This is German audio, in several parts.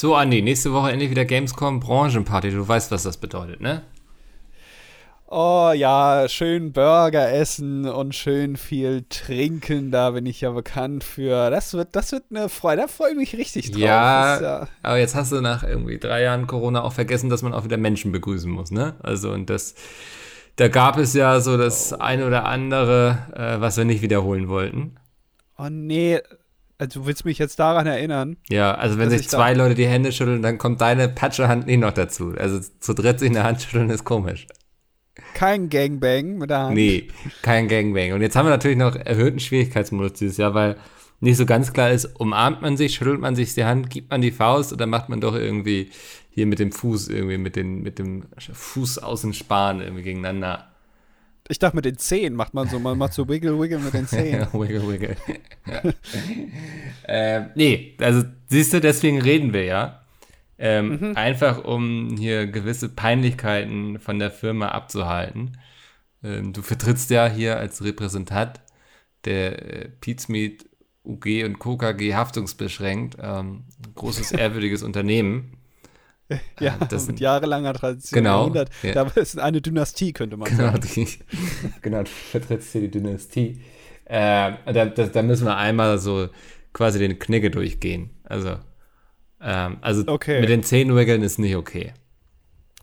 So, Andi, nächste Woche endlich wieder Gamescom Branchenparty. Du weißt, was das bedeutet, ne? Oh ja, schön Burger essen und schön viel trinken, da bin ich ja bekannt für. Das wird, das wird eine Freude, da freue ich mich richtig drauf. Ja, ja, aber jetzt hast du nach irgendwie drei Jahren Corona auch vergessen, dass man auch wieder Menschen begrüßen muss, ne? Also und das, da gab es ja so das oh. eine oder andere, äh, was wir nicht wiederholen wollten. Oh nee, also du willst mich jetzt daran erinnern? Ja, also wenn sich zwei Leute die Hände schütteln, dann kommt deine Patschehand nicht noch dazu. Also zu dritt sich eine Hand schütteln ist komisch. Kein Gangbang mit der Hand. Nee, kein Gangbang. Und jetzt haben wir natürlich noch erhöhten Schwierigkeitsmodus dieses Jahr, weil nicht so ganz klar ist, umarmt man sich, schüttelt man sich die Hand, gibt man die Faust oder macht man doch irgendwie hier mit dem Fuß, irgendwie mit, den, mit dem Fuß außen sparen irgendwie gegeneinander. Ich dachte, mit den Zehen macht man so, man macht so Wiggle, Wiggle mit den Zehen. wiggle, Wiggle. äh, nee, also siehst du, deswegen reden wir ja. Ähm, mhm. Einfach um hier gewisse Peinlichkeiten von der Firma abzuhalten. Ähm, du vertrittst ja hier als Repräsentant der äh, Pizmeet UG und Co. KG haftungsbeschränkt, ähm, großes ehrwürdiges Unternehmen. Ja, das mit jahrelanger Tradition. Genau. Ja. Da ist eine Dynastie, könnte man genau, sagen. Die, genau, du vertrittst hier die Dynastie. Äh, da, da, da, müssen wir einmal so quasi den Knigge durchgehen. Also ähm, also okay. mit den Zähnen wiggeln ist nicht okay.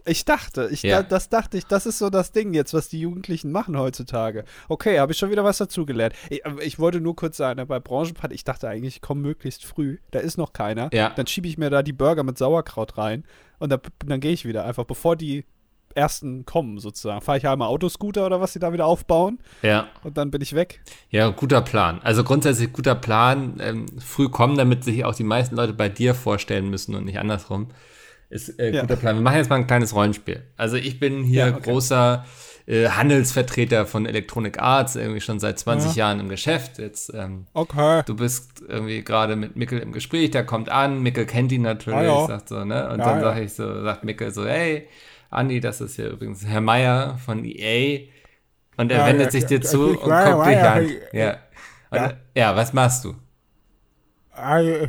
Ich dachte, ich ja. da, das dachte ich, das ist so das Ding jetzt, was die Jugendlichen machen heutzutage. Okay, habe ich schon wieder was dazugelernt. Ich, ich, wollte nur kurz sagen, bei Branchenparty, ich dachte eigentlich, ich komme möglichst früh. Da ist noch keiner. Ja. Dann schiebe ich mir da die Burger mit Sauerkraut rein und da, dann gehe ich wieder einfach, bevor die ersten kommen, sozusagen. Fahre ich einmal Autoscooter oder was sie da wieder aufbauen. Ja. Und dann bin ich weg. Ja, guter Plan. Also grundsätzlich guter Plan. Ähm, früh kommen, damit sich auch die meisten Leute bei dir vorstellen müssen und nicht andersrum. Ist äh, guter ja. Plan. Wir machen jetzt mal ein kleines Rollenspiel. Also ich bin hier ja, okay. großer äh, Handelsvertreter von Electronic Arts, irgendwie schon seit 20 ja. Jahren im Geschäft. Jetzt, ähm, okay. Du bist irgendwie gerade mit Mickel im Gespräch, der kommt an, Mickel kennt ihn natürlich, sagt so, ne? Und dann sage ich so, sagt Mickel so, hey, Andi, das ist hier übrigens Herr Meier von EA. Und er wendet sich dir zu und guckt dich an. Ja. Und, ja. was machst du? Also,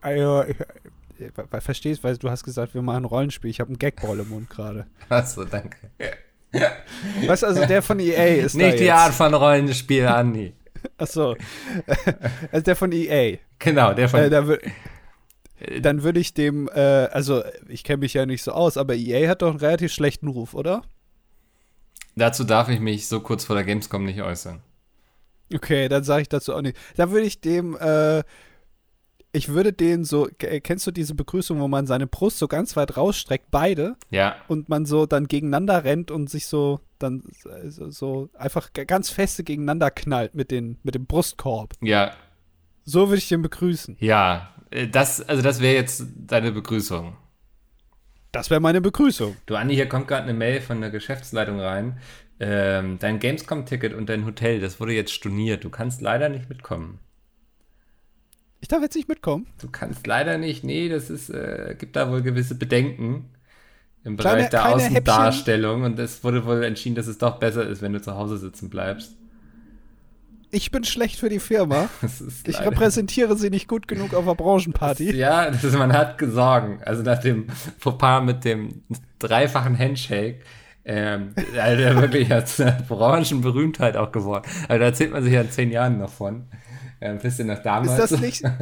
also ich, verstehst, weil du hast gesagt, wir machen ein Rollenspiel. Ich habe einen Gagball im Mund gerade. Achso, danke. Was also der von EA ist Nicht die Art von Rollenspiel, Andi. Achso. Also der von EA. Genau, der von. Äh, dann würde ich dem, äh, also ich kenne mich ja nicht so aus, aber EA hat doch einen relativ schlechten Ruf, oder? Dazu darf ich mich so kurz vor der Gamescom nicht äußern. Okay, dann sage ich dazu auch nicht. Dann würde ich dem, äh, ich würde den so, kennst du diese Begrüßung, wo man seine Brust so ganz weit rausstreckt, beide? Ja. Und man so dann gegeneinander rennt und sich so dann so, so einfach ganz feste gegeneinander knallt mit, den, mit dem Brustkorb. Ja. So würde ich den begrüßen. Ja, äh, das, also das wäre jetzt deine Begrüßung. Das wäre meine Begrüßung. Du, Andi, hier kommt gerade eine Mail von der Geschäftsleitung rein. Ähm, dein Gamescom-Ticket und dein Hotel, das wurde jetzt storniert. Du kannst leider nicht mitkommen. Ich darf jetzt nicht mitkommen? Du kannst leider nicht. Nee, das ist, äh, gibt da wohl gewisse Bedenken im Bereich kleine, der Außendarstellung. Häppchen. Und es wurde wohl entschieden, dass es doch besser ist, wenn du zu Hause sitzen bleibst ich bin schlecht für die Firma. Ich repräsentiere sie nicht gut genug auf der Branchenparty. Das, ja, das ist, man hat Sorgen. Also nach dem Fauxpas mit dem dreifachen Handshake, ähm, also der wirklich als Branchenberühmtheit auch geworden. Also da erzählt man sich ja in zehn Jahren noch von. Ein bisschen nach damals. Ist das nicht?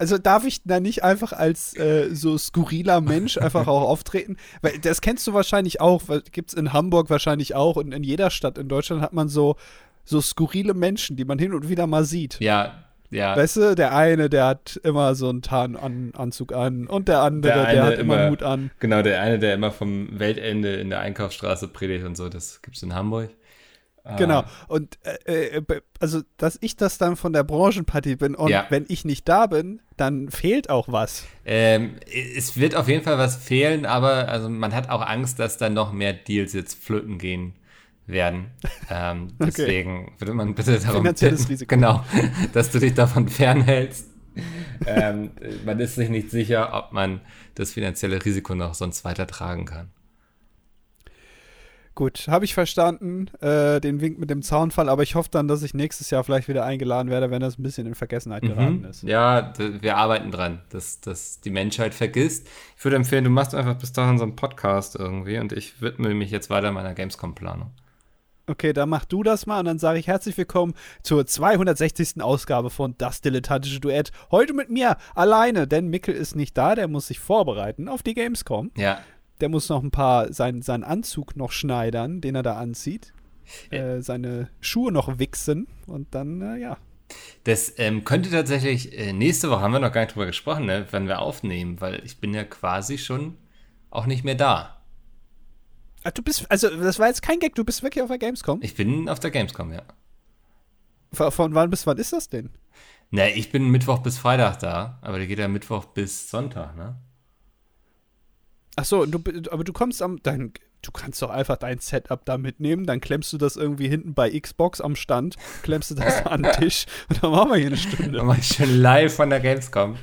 Also darf ich da nicht einfach als äh, so skurriler Mensch einfach auch auftreten? Weil das kennst du wahrscheinlich auch, gibt es in Hamburg wahrscheinlich auch und in jeder Stadt in Deutschland hat man so so skurrile Menschen, die man hin und wieder mal sieht. Ja, ja. Weißt du, der eine, der hat immer so einen Tarnanzug an und der andere, der, der hat immer, immer Hut an. Genau, der eine, der immer vom Weltende in der Einkaufsstraße predigt und so, das gibt es in Hamburg. Genau. Und äh, äh also, dass ich das dann von der Branchenparty bin und ja. wenn ich nicht da bin, dann fehlt auch was. Ähm, es wird auf jeden Fall was fehlen, aber also man hat auch Angst, dass da noch mehr Deals jetzt flöten gehen werden. Ähm, okay. Deswegen würde man bitte darum Finanzielles Risiko. Genau, dass du dich davon fernhältst. ähm, man ist sich nicht sicher, ob man das finanzielle Risiko noch sonst weiter tragen kann. Gut, habe ich verstanden, äh, den Wink mit dem Zaunfall, aber ich hoffe dann, dass ich nächstes Jahr vielleicht wieder eingeladen werde, wenn das ein bisschen in Vergessenheit Mhm. geraten ist. Ja, wir arbeiten dran, dass, dass die Menschheit vergisst. Ich würde empfehlen, du machst einfach bis dahin so einen Podcast irgendwie und ich widme mich jetzt weiter meiner Gamescom-Planung. Okay, dann mach du das mal und dann sage ich herzlich willkommen zur 260. Ausgabe von Das Dilettantische Duett. Heute mit mir alleine, denn Mikkel ist nicht da, der muss sich vorbereiten auf die Gamescom. Ja, Der muss noch ein paar, sein, seinen Anzug noch schneidern, den er da anzieht. Äh, seine Schuhe noch wichsen und dann, äh, ja. das ähm, könnte tatsächlich, äh, nächste Woche haben wir noch gar nicht drüber gesprochen, ne, wenn wir aufnehmen, weil ich bin ja quasi schon auch nicht mehr da. Ah, Du bist, also das war jetzt kein Gag, du bist wirklich auf der Gamescom. Ich bin auf der Gamescom, ja. Von, von wann bis wann ist das denn? Ne, ich bin Mittwoch bis Freitag da, aber der geht ja Mittwoch bis Sonntag, ne? Ach so, du, aber du kommst am, dein, du kannst doch einfach dein Setup da mitnehmen, dann klemmst du das irgendwie hinten bei Xbox am Stand, klemmst du das an den Tisch und dann machen wir hier eine Dann Stunde. mach ich schon live von der Gamescom.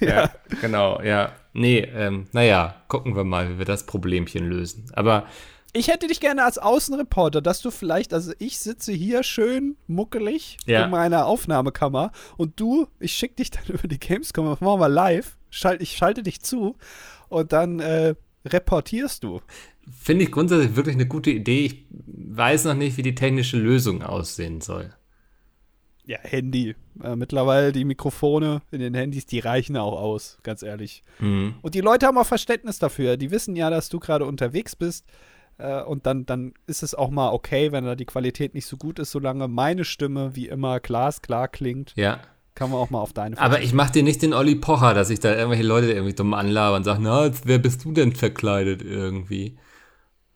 Ja. Ja, genau, ja. Nee, ähm, naja, gucken wir mal, wie wir das Problemchen lösen. Aber Ich hätte dich gerne als Außenreporter, dass du vielleicht, also ich sitze hier schön muckelig Ja. in meiner Aufnahmekammer und du, ich schicke dich dann über die Gamescom, machen wir live, schalt, ich schalte dich zu und dann äh, reportierst du. finde ich grundsätzlich wirklich eine gute Idee. Ich weiß noch nicht, wie die technische Lösung aussehen soll. Ja, Handy. Äh, mittlerweile die Mikrofone in den Handys, die reichen auch aus, ganz ehrlich. Mhm. Und die Leute haben auch Verständnis dafür. Die wissen ja, dass du gerade unterwegs bist. Äh, und dann, dann ist es auch mal okay, wenn da die Qualität nicht so gut ist, solange meine Stimme wie immer glasklar klingt, Ja. Kann man auch mal auf deine Aber ich mache dir nicht den Olli Pocher, dass ich da irgendwelche Leute irgendwie dumm anlaber und sage, na, wer bist du denn verkleidet irgendwie?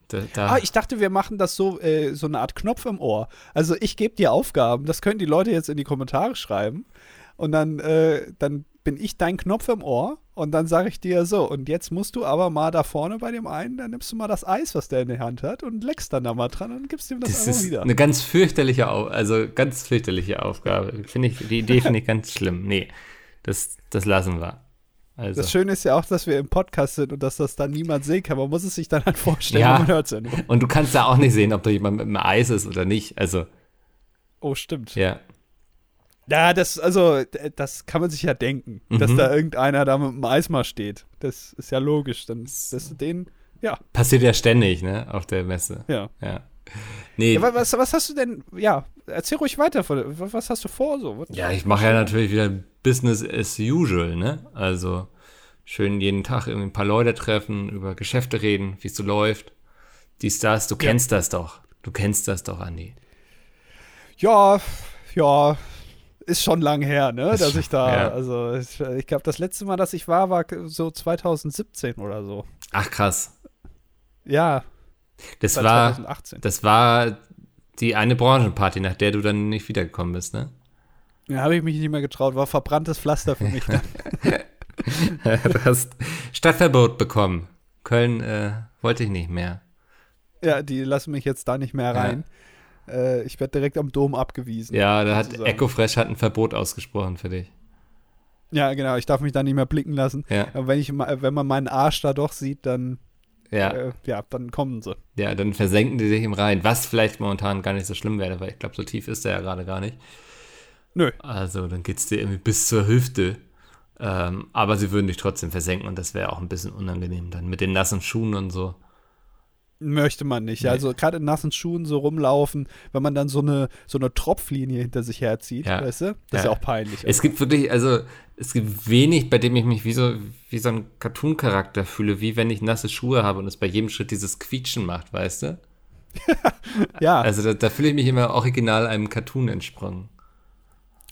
Da, da, Ah, ich dachte, wir machen das so, äh, so eine Art Knopf im Ohr. Also ich gebe dir Aufgaben, das können die Leute jetzt in die Kommentare schreiben. Und dann, äh, dann bin ich dein Knopf im Ohr und dann sage ich dir so, und jetzt musst du aber mal da vorne bei dem einen, dann nimmst du mal das Eis, was der in der Hand hat und leckst dann da mal dran und gibst ihm das, das einfach ist wieder. eine ganz fürchterliche, Au also ganz fürchterliche Aufgabe. Finde ich, die Idee finde ich ganz schlimm. Nee, das, das lassen wir. Also. Das Schöne ist ja auch, dass wir im Podcast sind und dass das dann niemand sehen kann. Man muss es sich dann halt vorstellen, Ja. man hört es ja nur. Und du kannst ja auch nicht sehen, ob da jemand mit dem Eis ist oder nicht. Also, Oh, stimmt. ja. Ja, das, also, das kann man sich ja denken, dass Mhm. da irgendeiner da mit dem Eis mal steht. Das ist ja logisch. Dann dass du den, ja, Passiert ja ständig, ne, auf der Messe. ja. Ja. Nee, ja wa- was, was hast du denn, ja, erzähl ruhig weiter. Was hast du vor so? Was- Ja, ich mache ja natürlich wieder Business as usual, ne? Also schön jeden Tag irgendwie ein paar Leute treffen, über Geschäfte reden, wie es so läuft. Die Stars, du kennst das doch. Du kennst das doch, Andi. Ja, ja, ist schon lang her, ne, dass ich da, ja. also ich, ich glaube, das letzte Mal, dass ich war, war so 2017 oder so. Ach krass. Ja, Das war war, 2018. das war die eine Branchenparty, nach der du dann nicht wiedergekommen bist, ne? Ja, habe ich mich nicht mehr getraut, war verbranntes Pflaster für mich. dann. du hast Stadtverbot bekommen. Köln äh, wollte ich nicht mehr. ja, die lassen mich jetzt da nicht mehr rein. Äh, ich werde direkt am Dom abgewiesen. Ja, da hat. Ecofresh hat ein Verbot ausgesprochen für dich. Ja, genau, ich darf mich da nicht mehr blicken lassen. Ja, Aber wenn, ich, wenn man meinen Arsch da doch sieht, dann, ja. äh, ja, dann kommen sie. Ja, dann versenken die sich im Rhein, was vielleicht momentan gar nicht so schlimm wäre, weil ich glaube, so tief ist der ja gerade gar nicht. Nö. Also dann geht's dir irgendwie bis zur Hüfte. Ähm, aber sie würden dich trotzdem versenken und das wäre auch ein bisschen unangenehm dann mit den nassen Schuhen und so. Möchte man nicht. Nee. Also gerade in nassen Schuhen so rumlaufen, wenn man dann so eine, so eine Tropflinie hinter sich herzieht, Ja. weißt du? Das ist Ja. ja auch peinlich. Es gibt wirklich, also es gibt wenig, bei dem ich mich wie so, wie so ein Cartoon-Charakter fühle, wie wenn ich nasse Schuhe habe und es bei jedem Schritt dieses Quietschen macht, weißt du? ja. Also da, da fühle ich mich immer original einem Cartoon entsprungen.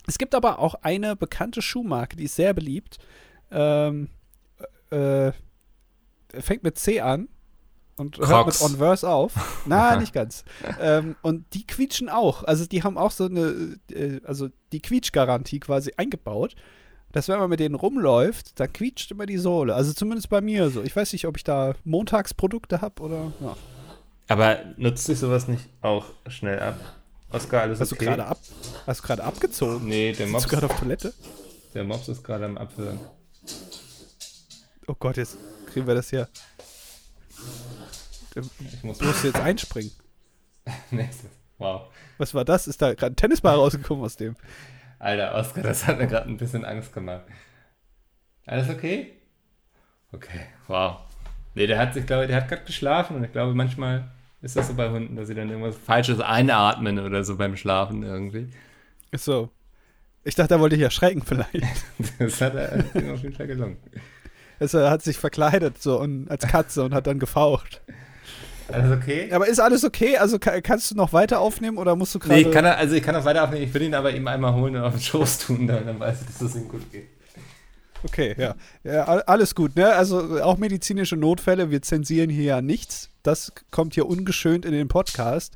Es gibt aber auch eine bekannte Schuhmarke, die ist sehr beliebt. Ähm, äh, fängt mit C an und hört mit Crocs. Onverse auf. Na, nicht ganz. ähm, und die quietschen auch. Also die haben auch so eine, äh, also die Quietschgarantie quasi eingebaut. Dass wenn man mit denen rumläuft, dann quietscht immer die Sohle. Also zumindest bei mir so. Ich weiß nicht, ob ich da Montagsprodukte habe oder. Ja. Aber nutzt sich sowas nicht auch schnell ab? Oskar, alles Hast du okay? gerade ab, hast du gerade abgezogen? Nee, der Bist Mops, du gerade auf Toilette? der Mops ist gerade am Abhören. Oh Gott, jetzt kriegen wir das hier. Ich muss musst jetzt einspringen. Nächstes. Wow. Was war das? Ist da gerade ein Tennisball rausgekommen aus dem? Alter, Oscar, das hat mir gerade ein bisschen Angst gemacht. Alles okay? Okay, wow. Nee, der hat sich, glaube der hat gerade geschlafen und ich glaube, manchmal ist das so bei Hunden, dass sie dann irgendwas Falsches einatmen oder so beim Schlafen irgendwie. Ist so. Ich dachte, er wollte dich erschrecken vielleicht. das hat er auf jeden Fall gelungen. Also er hat sich verkleidet so und, als Katze und hat dann gefaucht. Alles okay? Aber ist alles okay? Also kannst du noch weiter aufnehmen oder musst du gerade. Nee, ich kann, also ich kann noch weiter aufnehmen. Ich will ihn aber eben einmal holen und auf den Schoß tun, dann weiß ich, dass es ihm gut geht. Okay, ja. ja. Alles gut, ne? Also auch medizinische Notfälle, wir zensieren hier ja nichts. Das kommt hier ungeschönt in den Podcast.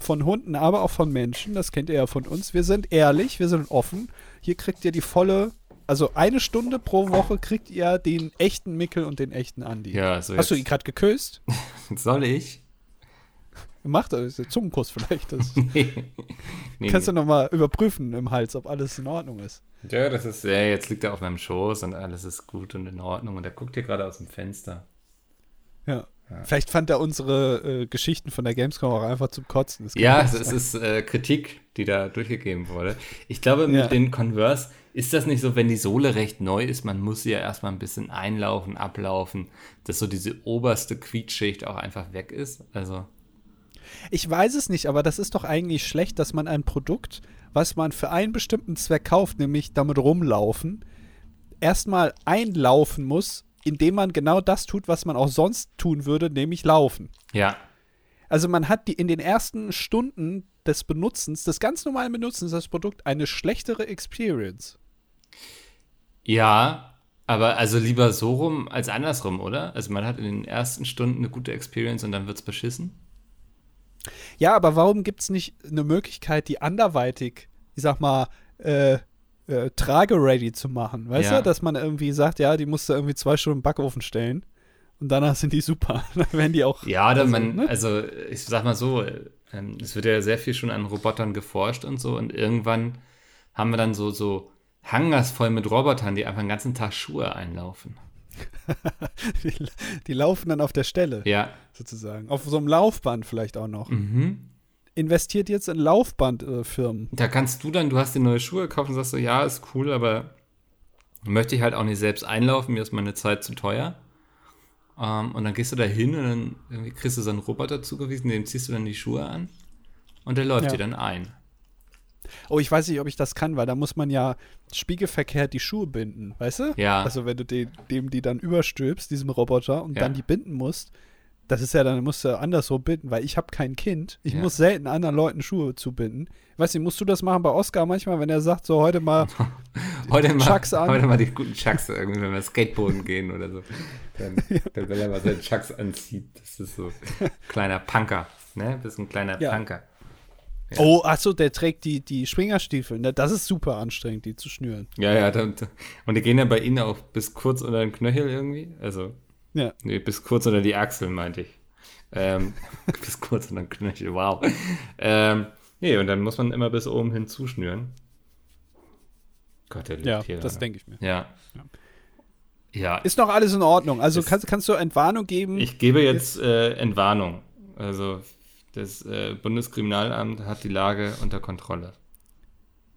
Von Hunden, aber auch von Menschen. Das kennt ihr ja von uns. Wir sind ehrlich, wir sind offen. Hier kriegt ihr die volle, also eine Stunde pro Woche kriegt ihr den echten Mickel und den echten Andi. Ja, so Hast du ihn gerade geküsst? Soll ich? Macht das ist der Zungenkuss vielleicht. Das nee. nee. Kannst du nochmal überprüfen im Hals, ob alles in Ordnung ist. Ja, das ist, ja, jetzt liegt er auf meinem Schoß und alles ist gut und in Ordnung und er guckt hier gerade aus dem Fenster. Ja. Ja. Vielleicht fand er unsere äh, Geschichten von der Gamescom auch einfach zum Kotzen. Ja, es, es ist äh, Kritik, die da durchgegeben wurde. Ich glaube, mit ja. den Converse ist das nicht so, wenn die Sohle recht neu ist, man muss sie ja erstmal ein bisschen einlaufen, ablaufen, dass so diese oberste Quietschicht auch einfach weg ist. Also. Ich weiß es nicht, aber das ist doch eigentlich schlecht, dass man ein Produkt, was man für einen bestimmten Zweck kauft, nämlich damit rumlaufen, erstmal einlaufen muss, indem man genau das tut, was man auch sonst tun würde, nämlich laufen. Ja. Also man hat die in den ersten Stunden des Benutzens, des ganz normalen Benutzens des Produkts eine schlechtere Experience. Ja, aber also lieber so rum als andersrum, oder? Also man hat in den ersten Stunden eine gute Experience und dann wird es beschissen. Ja, aber warum gibt es nicht eine Möglichkeit, die anderweitig, ich sag mal, äh, äh, trage-ready zu machen? Weißt ja. du, dass man irgendwie sagt, ja, die musst du irgendwie zwei Stunden im Backofen stellen und danach sind die super. dann werden die auch. Ja, oder also, man, ne? also ich sag mal so, ähm, es wird ja sehr viel schon an Robotern geforscht und so und irgendwann haben wir dann so, so Hangars voll mit Robotern, die einfach den ganzen Tag Schuhe einlaufen. die, die, laufen dann auf der Stelle. Ja. Sozusagen. Auf so einem Laufband vielleicht auch noch. Mhm. Investiert jetzt in Laufbandfirmen. Da kannst du dann, du hast dir neue Schuhe gekauft und sagst so, ja, ist cool, aber möchte ich halt auch nicht selbst einlaufen, mir ist meine Zeit zu teuer. Um, ähm, und dann gehst du da hin und dann kriegst du so einen Roboter zugewiesen, dem ziehst du dann die Schuhe an und der läuft ja. dir dann ein. Oh, ich weiß nicht, ob ich das kann, weil da muss man ja spiegelverkehrt die Schuhe binden, weißt du? Ja. Also wenn du den, dem die dann überstülpst, diesem Roboter, und ja. dann die binden musst, das ist ja dann, musst du anderswo binden, weil ich habe kein Kind. Ich ja. muss selten anderen Leuten Schuhe zubinden. Weißt du, musst du das machen bei Oscar manchmal, wenn er sagt, so heute mal heute mal, Chucks an. Heute mal die guten Chucks, irgendwie, wenn wir Skateboarden gehen oder so. Dann, ja. dann wenn er mal seine Chucks anzieht, das ist so kleiner Punker, ne? Bist ein kleiner ja. Punker. Ja. Oh, achso, der trägt die, die Springerstiefel. Ne? Das ist super anstrengend, die zu schnüren. Ja, ja. Und die gehen ja bei Ihnen auch bis kurz unter den Knöchel irgendwie. Also, ja. Nee, bis kurz unter die Achseln, meinte ich. Ähm, bis kurz unter den Knöchel, wow. Ähm, nee, und dann muss man immer bis oben hin zuschnüren. Gott, der liegt ja, hier. das denke ich mir. Ja. ja. ja. Ist noch alles in Ordnung. Also kannst, kannst du Entwarnung geben? Ich gebe jetzt äh, Entwarnung. Also das äh, Bundeskriminalamt hat die Lage unter Kontrolle.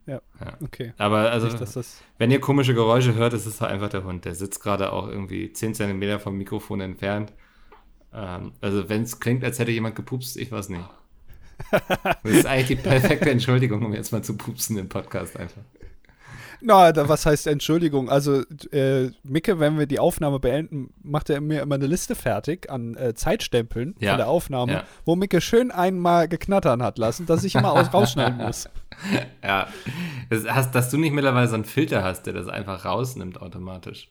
Ja, ja. okay. Aber also, Nicht, wenn ihr komische Geräusche hört, ist es halt einfach der Hund. Der sitzt gerade auch irgendwie 10 cm vom Mikrofon entfernt. Ähm, also, wenn es klingt, als hätte jemand gepupst, ich weiß nicht. Das ist eigentlich die perfekte Entschuldigung, um jetzt mal zu pupsen im Podcast einfach. Na, da, was heißt Entschuldigung? Also, äh, Micke, wenn wir die Aufnahme beenden, macht er mir immer eine Liste fertig an äh, Zeitstempeln ja. von der Aufnahme, ja. wo Micke schön einmal geknattern hat lassen, dass ich immer aus rausschneiden muss. Ja. Das hast, dass du nicht mittlerweile so einen Filter hast, der das einfach rausnimmt automatisch.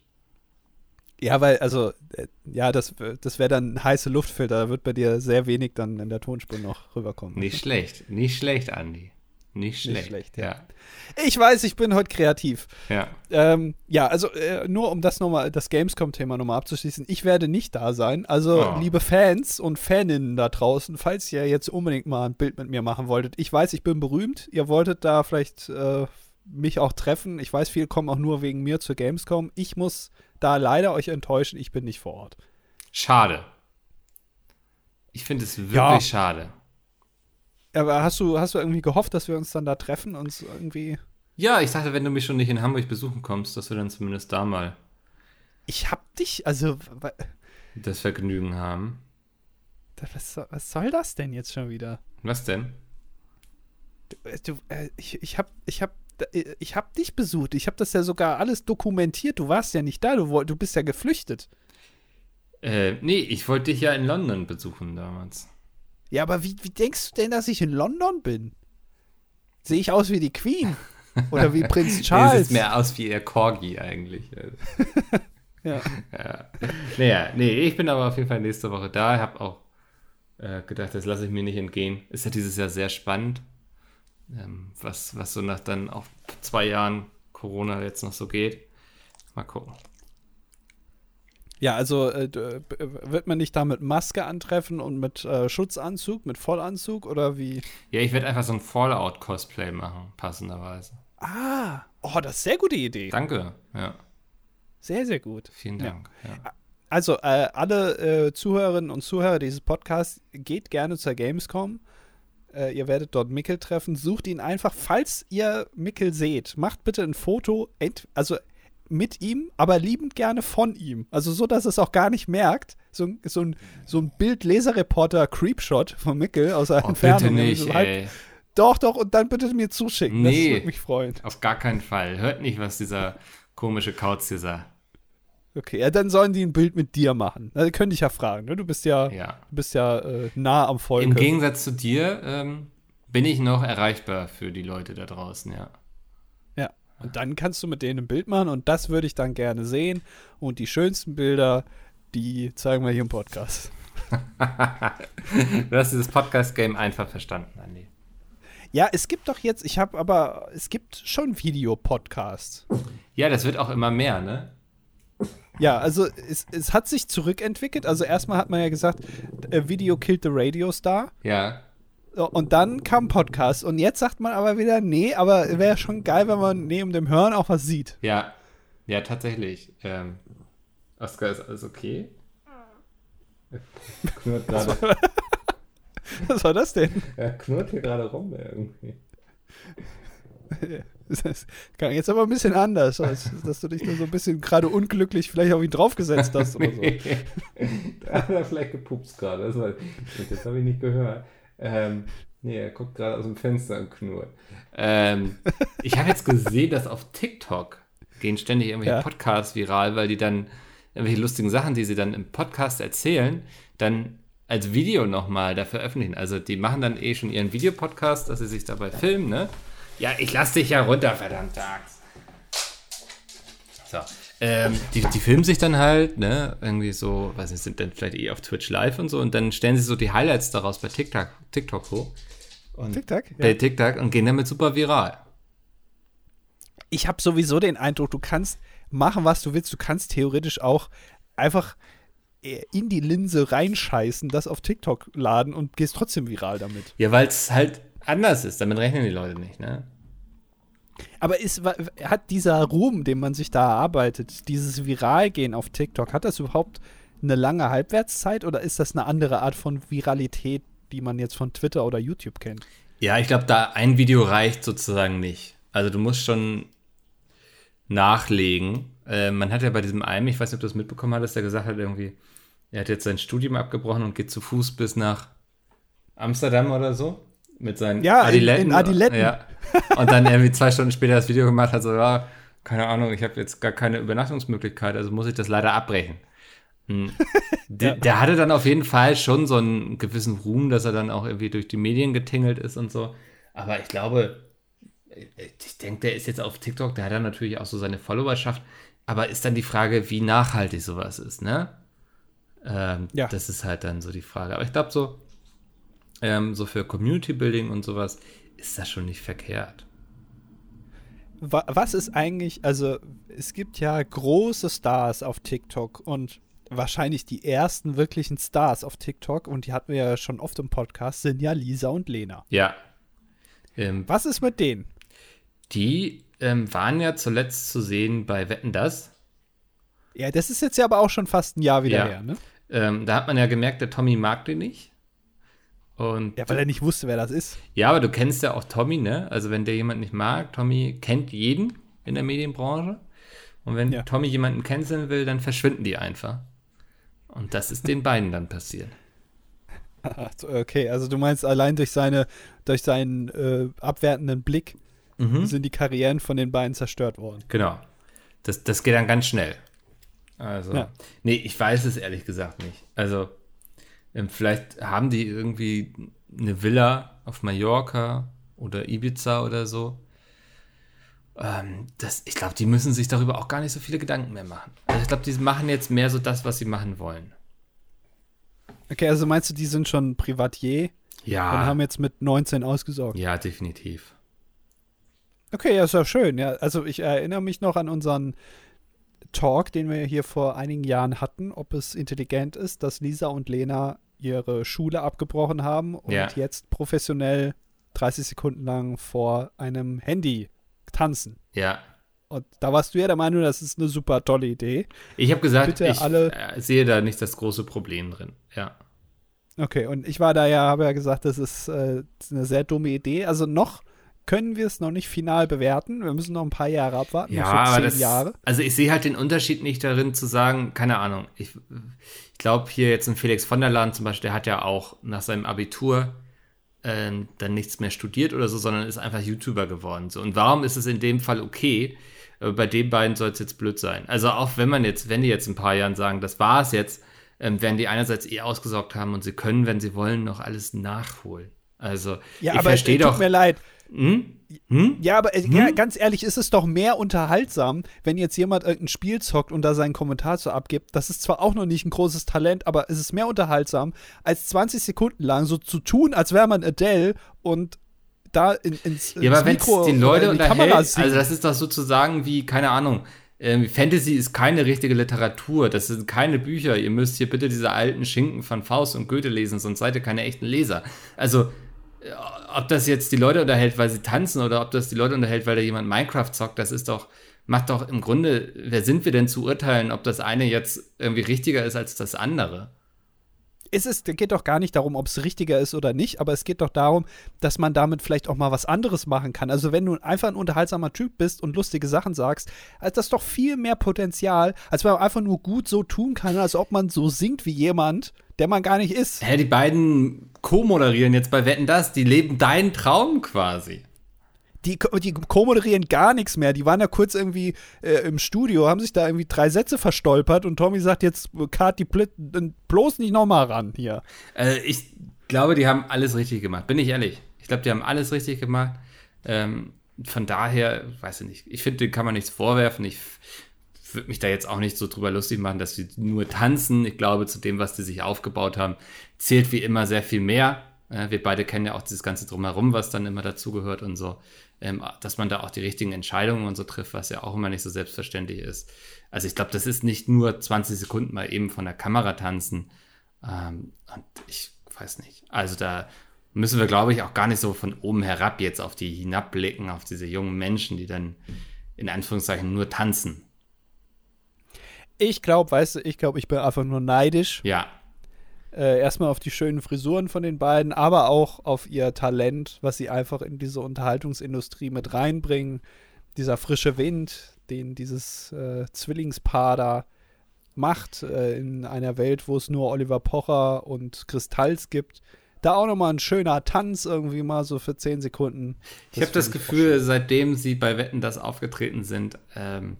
Ja, weil, also, äh, ja, das, das wäre dann ein heißer Luftfilter. Da wird bei dir sehr wenig dann in der Tonspur noch rüberkommen. Nicht schlecht, nicht schlecht, Andi. Nicht schlecht. Nicht schlecht ja. ja. Ich weiß, ich bin heute kreativ. Ja. Ähm, ja, also äh, nur um das nochmal, das Gamescom-Thema nochmal abzuschließen. Ich werde nicht da sein. Also, oh. liebe Fans und Faninnen da draußen, falls ihr jetzt unbedingt mal ein Bild mit mir machen wolltet. Ich weiß, ich bin berühmt. Ihr wolltet da vielleicht äh, mich auch treffen. Ich weiß, viele kommen auch nur wegen mir zur Gamescom. Ich muss da leider euch enttäuschen. Ich bin nicht vor Ort. Schade. Ich finde es wirklich ja. schade. Aber hast du, hast du irgendwie gehofft, dass wir uns dann da treffen und irgendwie. Ja, ich dachte, wenn du mich schon nicht in Hamburg besuchen kommst, dass wir dann zumindest da mal. Ich hab dich, also. Das Vergnügen haben. Was, was soll das denn jetzt schon wieder? Was denn? Du, äh, du äh, ich, ich hab, ich hab, äh, ich hab dich besucht. Ich hab das ja sogar alles dokumentiert. Du warst ja nicht da. Du, du bist ja geflüchtet. Äh, nee, ich wollte dich ja in London besuchen damals. Ja, aber wie, wie denkst du denn, dass ich in London bin? Sehe ich aus wie die Queen? Oder wie Prinz Charles? nee, sieht mehr aus wie ihr Corgi eigentlich. ja. ja. Naja, nee, ich bin aber auf jeden Fall nächste Woche da. Ich habe auch äh, gedacht, das lasse ich mir nicht entgehen. Ist ja dieses Jahr sehr spannend, ähm, was, was so nach dann auch zwei Jahren Corona jetzt noch so geht. Mal gucken. Ja, also äh, äh, wird man nicht da mit Maske antreffen und mit äh, Schutzanzug, mit Vollanzug oder wie? Ja, ich werde einfach so ein Fallout-Cosplay machen, passenderweise. Ah, oh, das ist eine sehr gute Idee. Danke, ja. Sehr, sehr gut. Vielen Dank. Ja. Ja. Also, äh, alle äh, Zuhörerinnen und Zuhörer dieses Podcasts, geht gerne zur Gamescom. Äh, ihr werdet dort Mickel treffen. Sucht ihn einfach, falls ihr Mickel seht, macht bitte ein Foto, also mit ihm, aber liebend gerne von ihm. Also so, dass es auch gar nicht merkt. So, so ein, so ein Bild-Leserreporter-Creepshot von Mickel aus der oh, Entfernung. Bitte nicht, so ey. Doch, doch, und dann bitte mir zuschicken. Nee, das würde mich freuen. Auf gar keinen Fall. Hört nicht, was dieser komische Kauz hier sagt. Okay, ja, dann sollen die ein Bild mit dir machen. Also, könnte ich ja fragen, ne? Du bist ja, ja. Du bist ja äh, nah am Volk. Im Gegensatz zu dir ähm, bin ich noch erreichbar für die Leute da draußen, ja. Und dann kannst du mit denen ein Bild machen und das würde ich dann gerne sehen. Und die schönsten Bilder, die zeigen wir hier im Podcast. du hast dieses Podcast-Game einfach verstanden, Andi. Ja, es gibt doch jetzt, ich habe aber, es gibt schon Videopodcasts. Ja, das wird auch immer mehr, ne? Ja, also es, es hat sich zurückentwickelt. Also erstmal hat man ja gesagt, äh, Video killed the Radio Star. Ja. Und dann kam Podcast. Und jetzt sagt man aber wieder, nee, aber wäre schon geil, wenn man neben dem Hören auch was sieht. Ja, ja, tatsächlich. Ähm, Oskar, ist alles okay? knurrt gerade. Was war das denn? Er knurrt hier gerade rum irgendwie. Das klang jetzt aber ein bisschen anders, als dass du dich da so ein bisschen gerade unglücklich vielleicht auf ihn draufgesetzt hast oder so. da hat er vielleicht gepupst gerade. Das, das habe ich nicht gehört. Ähm, nee, er guckt gerade aus dem Fenster und knurrt. Ähm, ich habe jetzt gesehen, dass auf TikTok gehen ständig irgendwelche ja. Podcasts viral, weil die dann irgendwelche lustigen Sachen, die sie dann im Podcast erzählen, dann als Video nochmal da veröffentlichen. Also die machen dann eh schon ihren Videopodcast, dass sie sich dabei filmen, ne? Ja, ich lass dich ja runter, verdammt. So. Ähm, die, die filmen sich dann halt, ne, irgendwie so, weiß nicht, sind dann vielleicht eh auf Twitch live und so und dann stellen sie so die Highlights daraus bei TikTok, TikTok hoch. Und, TikTok? Ja. Bei TikTok und gehen damit super viral. Ich habe sowieso den Eindruck, du kannst machen, was du willst. Du kannst theoretisch auch einfach in die Linse reinscheißen, das auf TikTok laden und gehst trotzdem viral damit. Ja, weil es halt anders ist. Damit rechnen die Leute nicht, ne? Aber ist, hat dieser Ruhm, den man sich da erarbeitet, dieses Viralgehen auf TikTok, hat das überhaupt eine lange Halbwertszeit oder ist das eine andere Art von Viralität, die man jetzt von Twitter oder YouTube kennt? Ja, ich glaube, da ein Video reicht sozusagen nicht. Also du musst schon nachlegen. Äh, man hat ja bei diesem einen, ich weiß nicht, ob du das mitbekommen hattest, der gesagt hat irgendwie, er hat jetzt sein Studium abgebrochen und geht zu Fuß bis nach Amsterdam oder so mit seinen ja, Adiletten. In, Adiletten. Ja. Und dann irgendwie zwei Stunden später das Video gemacht hat, so, ja, keine Ahnung, ich habe jetzt gar keine Übernachtungsmöglichkeit, also muss ich das leider abbrechen. Hm. der, der, hatte dann auf jeden Fall schon so einen gewissen Ruhm, dass er dann auch irgendwie durch die Medien getingelt ist und so. Aber ich glaube, ich denke, der ist jetzt auf TikTok, der hat dann natürlich auch so seine Followerschaft. Aber ist dann die Frage, wie nachhaltig sowas ist, ne? Ähm, ja. Das ist halt dann so die Frage. Aber ich glaube, so ähm, so für Community Building und sowas, ist das schon nicht verkehrt. Was ist eigentlich, also es gibt ja große Stars auf TikTok und wahrscheinlich die ersten wirklichen Stars auf TikTok, und die hatten wir ja schon oft im Podcast, sind ja Lisa und Lena. Ja. Ähm, Was ist mit denen? Die ähm, waren ja zuletzt zu sehen bei Wetten Das. Ja, das ist jetzt ja aber auch schon fast ein Jahr wieder ja. her, ne? Ähm, da hat man ja gemerkt, der Tommy mag die nicht. Und ja, weil er nicht wusste, wer das ist. Ja, aber du kennst ja auch Tommy, ne? Also wenn der jemand nicht mag, Tommy kennt jeden in der Medienbranche. Und wenn ja. Tommy jemanden canceln will, dann verschwinden die einfach. Und das ist den beiden dann passiert. Okay, also du meinst allein durch seine, durch seinen äh, abwertenden Blick mhm. sind die Karrieren von den beiden zerstört worden. Genau. Das, das geht dann ganz schnell. Also, ja. nee, ich weiß es ehrlich gesagt nicht. Also, vielleicht haben die irgendwie eine Villa auf Mallorca oder Ibiza oder so. Ähm, das, ich glaube, die müssen sich darüber auch gar nicht so viele Gedanken mehr machen. Also, ich glaube, die machen jetzt mehr so das, was sie machen wollen. Okay, also meinst du, die sind schon Privatier? Ja. Und haben jetzt mit 19 ausgesorgt? Ja, definitiv. Okay, ja, ist ja schön. Ja, also ich erinnere mich noch an unseren Talk, den wir hier vor einigen Jahren hatten, ob es intelligent ist, dass Lisa und Lena ihre Schule abgebrochen haben und ja. jetzt professionell 30 Sekunden lang vor einem Handy tanzen. Ja. Und da warst du ja der Meinung, das ist eine super tolle Idee. Ich habe gesagt, Bitte ich alle äh, sehe da nicht das große Problem drin. Ja. Okay, und ich war da ja, habe ja gesagt, das ist, äh, eine sehr dumme Idee. Also noch können wir es noch nicht final bewerten. Wir müssen noch ein paar Jahre abwarten. Ja, aber das, Jahre. Also ich sehe halt den Unterschied nicht darin zu sagen, keine Ahnung, ich, ich glaube hier jetzt ein Felix von der Land zum Beispiel, der hat ja auch nach seinem Abitur äh, dann nichts mehr studiert oder so, sondern ist einfach YouTuber geworden. So. Und warum ist es in dem Fall okay? Aber bei den beiden soll es jetzt blöd sein. Also auch wenn man jetzt, wenn die jetzt ein paar Jahren sagen, das war es jetzt, ähm, werden die einerseits eh ausgesorgt haben und sie können, wenn sie wollen, noch alles nachholen. Also ja, ich verstehe doch. Tut mir leid. Hm? Hm? Ja, aber äh, hm? ja, ganz ehrlich, ist es doch mehr unterhaltsam, wenn jetzt jemand irgendein Spiel zockt und da seinen Kommentar so abgibt. Das ist zwar auch noch nicht ein großes Talent, aber es ist mehr unterhaltsam, als 20 Sekunden lang so zu tun, als wäre man Adele und da in, ins, ja, aber Mikro die Leute Kamera Also das ist doch sozusagen wie, keine Ahnung, ähm, Fantasy ist keine richtige Literatur, das sind keine Bücher. Ihr müsst hier bitte diese alten Schinken von Faust und Goethe lesen, sonst seid ihr keine echten Leser. Also ob das jetzt die Leute unterhält, weil sie tanzen oder ob das die Leute unterhält, weil da jemand Minecraft zockt, das ist doch, macht doch im Grunde, wer sind wir denn zu urteilen, ob das eine jetzt irgendwie richtiger ist als das andere? Es ist, geht doch gar nicht darum, ob es richtiger ist oder nicht, aber es geht doch darum, dass man damit vielleicht auch mal was anderes machen kann. Also wenn du einfach ein unterhaltsamer Typ bist und lustige Sachen sagst, hat das doch viel mehr Potenzial, als wenn man einfach nur gut so tun kann, als ob man so singt wie jemand, der man gar nicht ist. Hä, die beiden co-moderieren jetzt bei Wetten das, die leben deinen Traum quasi. Die, die co-moderieren gar nichts mehr. Die waren ja kurz irgendwie äh, im Studio, haben sich da irgendwie drei Sätze verstolpert und Tommy sagt jetzt, Kart, die Pl bloß nicht nochmal ran hier. Äh, ich glaube, die haben alles richtig gemacht, bin ich ehrlich. Ich glaube, die haben alles richtig gemacht. Ähm, von daher, weiß ich nicht, ich finde, kann man nichts vorwerfen. Ich würde mich da jetzt auch nicht so drüber lustig machen, dass sie nur tanzen. Ich glaube, zu dem, was die sich aufgebaut haben, zählt wie immer sehr viel mehr. Äh, wir beide kennen ja auch dieses ganze Drumherum, was dann immer dazugehört und so. Ähm, dass man da auch die richtigen Entscheidungen und so trifft, was ja auch immer nicht so selbstverständlich ist. Also ich glaube, das ist nicht nur 20 Sekunden mal eben von der Kamera tanzen. Ähm, und ich weiß nicht. Also da müssen wir, glaube ich, auch gar nicht so von oben herab jetzt auf die hinabblicken, auf diese jungen Menschen, die dann in Anführungszeichen nur tanzen. Ich glaube, weißt du, ich glaube, ich bin einfach nur neidisch. Ja. Äh, erstmal auf die schönen Frisuren von den beiden, aber auch auf ihr Talent, was sie einfach in diese Unterhaltungsindustrie mit reinbringen. Dieser frische Wind, den dieses äh, Zwillingspaar da macht, äh, in einer Welt, wo es nur Oliver Pocher und Kristalls gibt. Da auch nochmal ein schöner Tanz irgendwie mal so für 10 Sekunden. Das ich habe das Gefühl, seitdem sie bei Wetten das aufgetreten sind, ähm,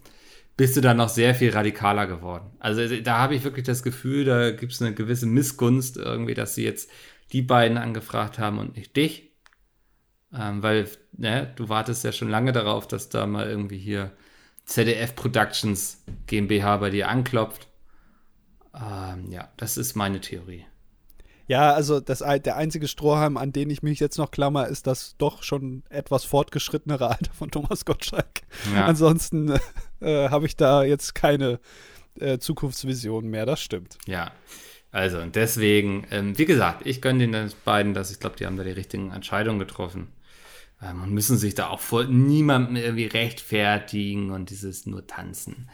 bist du dann noch sehr viel radikaler geworden. Also da habe ich wirklich das Gefühl, da gibt es eine gewisse Missgunst irgendwie, dass sie jetzt die beiden angefragt haben und nicht dich. Ähm, weil ne, du wartest ja schon lange darauf, dass da mal irgendwie hier ZDF Productions GmbH bei dir anklopft. Ähm, ja, das ist meine Theorie. Ja, also das, der einzige Strohhalm, an den ich mich jetzt noch klammer, ist das doch schon etwas fortgeschrittenere Alter von Thomas Gottschalk. Ja. Ansonsten äh, habe ich da jetzt keine äh, Zukunftsvision mehr, das stimmt. Ja, also und deswegen, ähm, wie gesagt, ich gönne den beiden das. Ich glaube, die haben da die richtigen Entscheidungen getroffen ähm, und müssen sich da auch vor niemandem irgendwie rechtfertigen und dieses nur tanzen.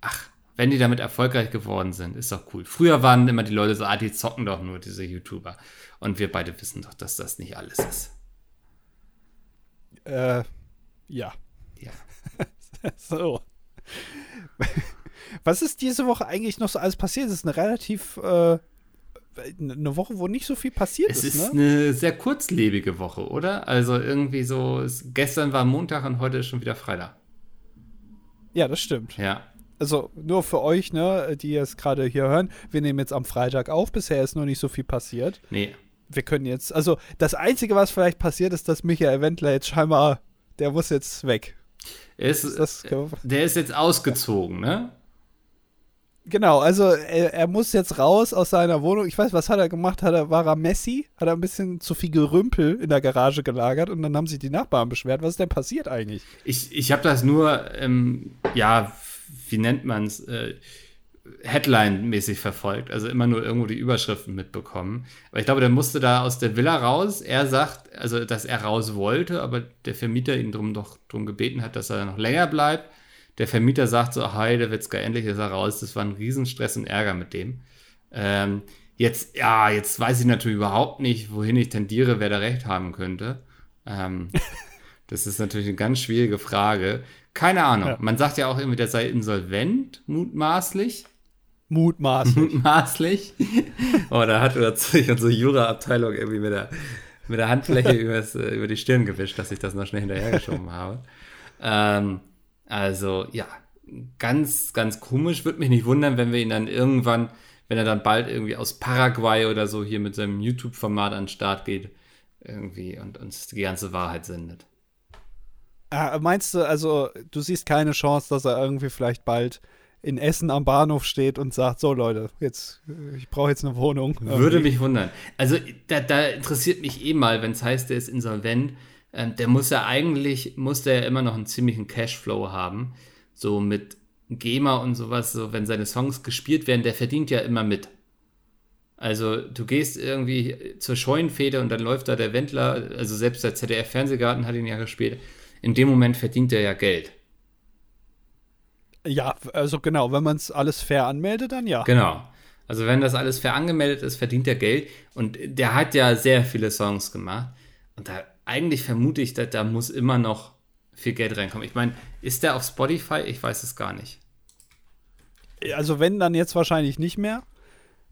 Ach, wenn die damit erfolgreich geworden sind, ist doch cool. Früher waren immer die Leute so, ah, die zocken doch nur, diese YouTuber. Und wir beide wissen doch, dass das nicht alles ist. Äh, ja. Ja. so. Was ist diese Woche eigentlich noch so alles passiert? Es ist eine relativ äh, eine Woche, wo nicht so viel passiert Es ist. ist ne? eine sehr kurzlebige Woche, oder? Also irgendwie so, es, gestern war Montag und heute ist schon wieder Freitag. Ja, das stimmt. Ja. Also nur für euch, ne, die es gerade hier hören, wir nehmen jetzt am Freitag auf. Bisher ist noch nicht so viel passiert. Nee. Wir können jetzt, also das Einzige, was vielleicht passiert, ist, dass Michael Wendler jetzt scheinbar, der muss jetzt weg. Er ist, Das, der ist jetzt ausgezogen, ne? genau, also er, er muss jetzt raus aus seiner Wohnung. Ich weiß, was hat er gemacht? Hat er, war er Messi? Hat er ein bisschen zu viel Gerümpel in der Garage gelagert und dann haben sich die Nachbarn beschwert. Was ist denn passiert eigentlich? Ich, ich habe das nur, ähm, ja, wie nennt man es, äh, Headline-mäßig verfolgt. Also immer nur irgendwo die Überschriften mitbekommen. Aber ich glaube, der musste da aus der Villa raus. Er sagt, also, dass er raus wollte, aber der Vermieter ihn drum, doch drum gebeten hat, dass er noch länger bleibt. Der Vermieter sagt so, hi, der Witzka, endlich ist er raus. Das war ein Riesenstress und Ärger mit dem. Ähm, jetzt, ja, jetzt weiß ich natürlich überhaupt nicht, wohin ich tendiere, wer da recht haben könnte. Ähm, das ist natürlich eine ganz schwierige Frage. Keine Ahnung. Ja. Man sagt ja auch irgendwie, der sei insolvent, mutmaßlich. Mutmaßlich. Mutmaßlich. oh, da hat sich unsere Jura-Abteilung irgendwie mit der, mit der Handfläche übers, äh, über die Stirn gewischt, dass ich das noch schnell hinterhergeschoben habe. Ähm, also, ja, ganz, ganz komisch. Würde mich nicht wundern, wenn wir ihn dann irgendwann, wenn er dann bald irgendwie aus Paraguay oder so hier mit seinem YouTube-Format an den Start geht, irgendwie und uns die ganze Wahrheit sendet. Ah, meinst du, also du siehst keine Chance, dass er irgendwie vielleicht bald in Essen am Bahnhof steht und sagt, so Leute, jetzt, ich brauche jetzt eine Wohnung. Würde mich wundern. Also da, da interessiert mich eh mal, wenn es heißt, der ist insolvent. Ähm, der muss ja eigentlich, muss der ja immer noch einen ziemlichen Cashflow haben. So mit GEMA und sowas, so wenn seine Songs gespielt werden, der verdient ja immer mit. Also du gehst irgendwie zur Scheunenfeder und dann läuft da der Wendler, also selbst der ZDF-Fernsehgarten hat ihn ja gespielt. In dem Moment verdient er ja Geld. Ja, also genau, wenn man es alles fair anmeldet, dann ja. Genau. Also wenn das alles fair angemeldet ist, verdient er Geld. Und der hat ja sehr viele Songs gemacht. Und da eigentlich vermute ich, dass da muss immer noch viel Geld reinkommen. Ich meine, ist der auf Spotify? Ich weiß es gar nicht. Also wenn, dann jetzt wahrscheinlich nicht mehr.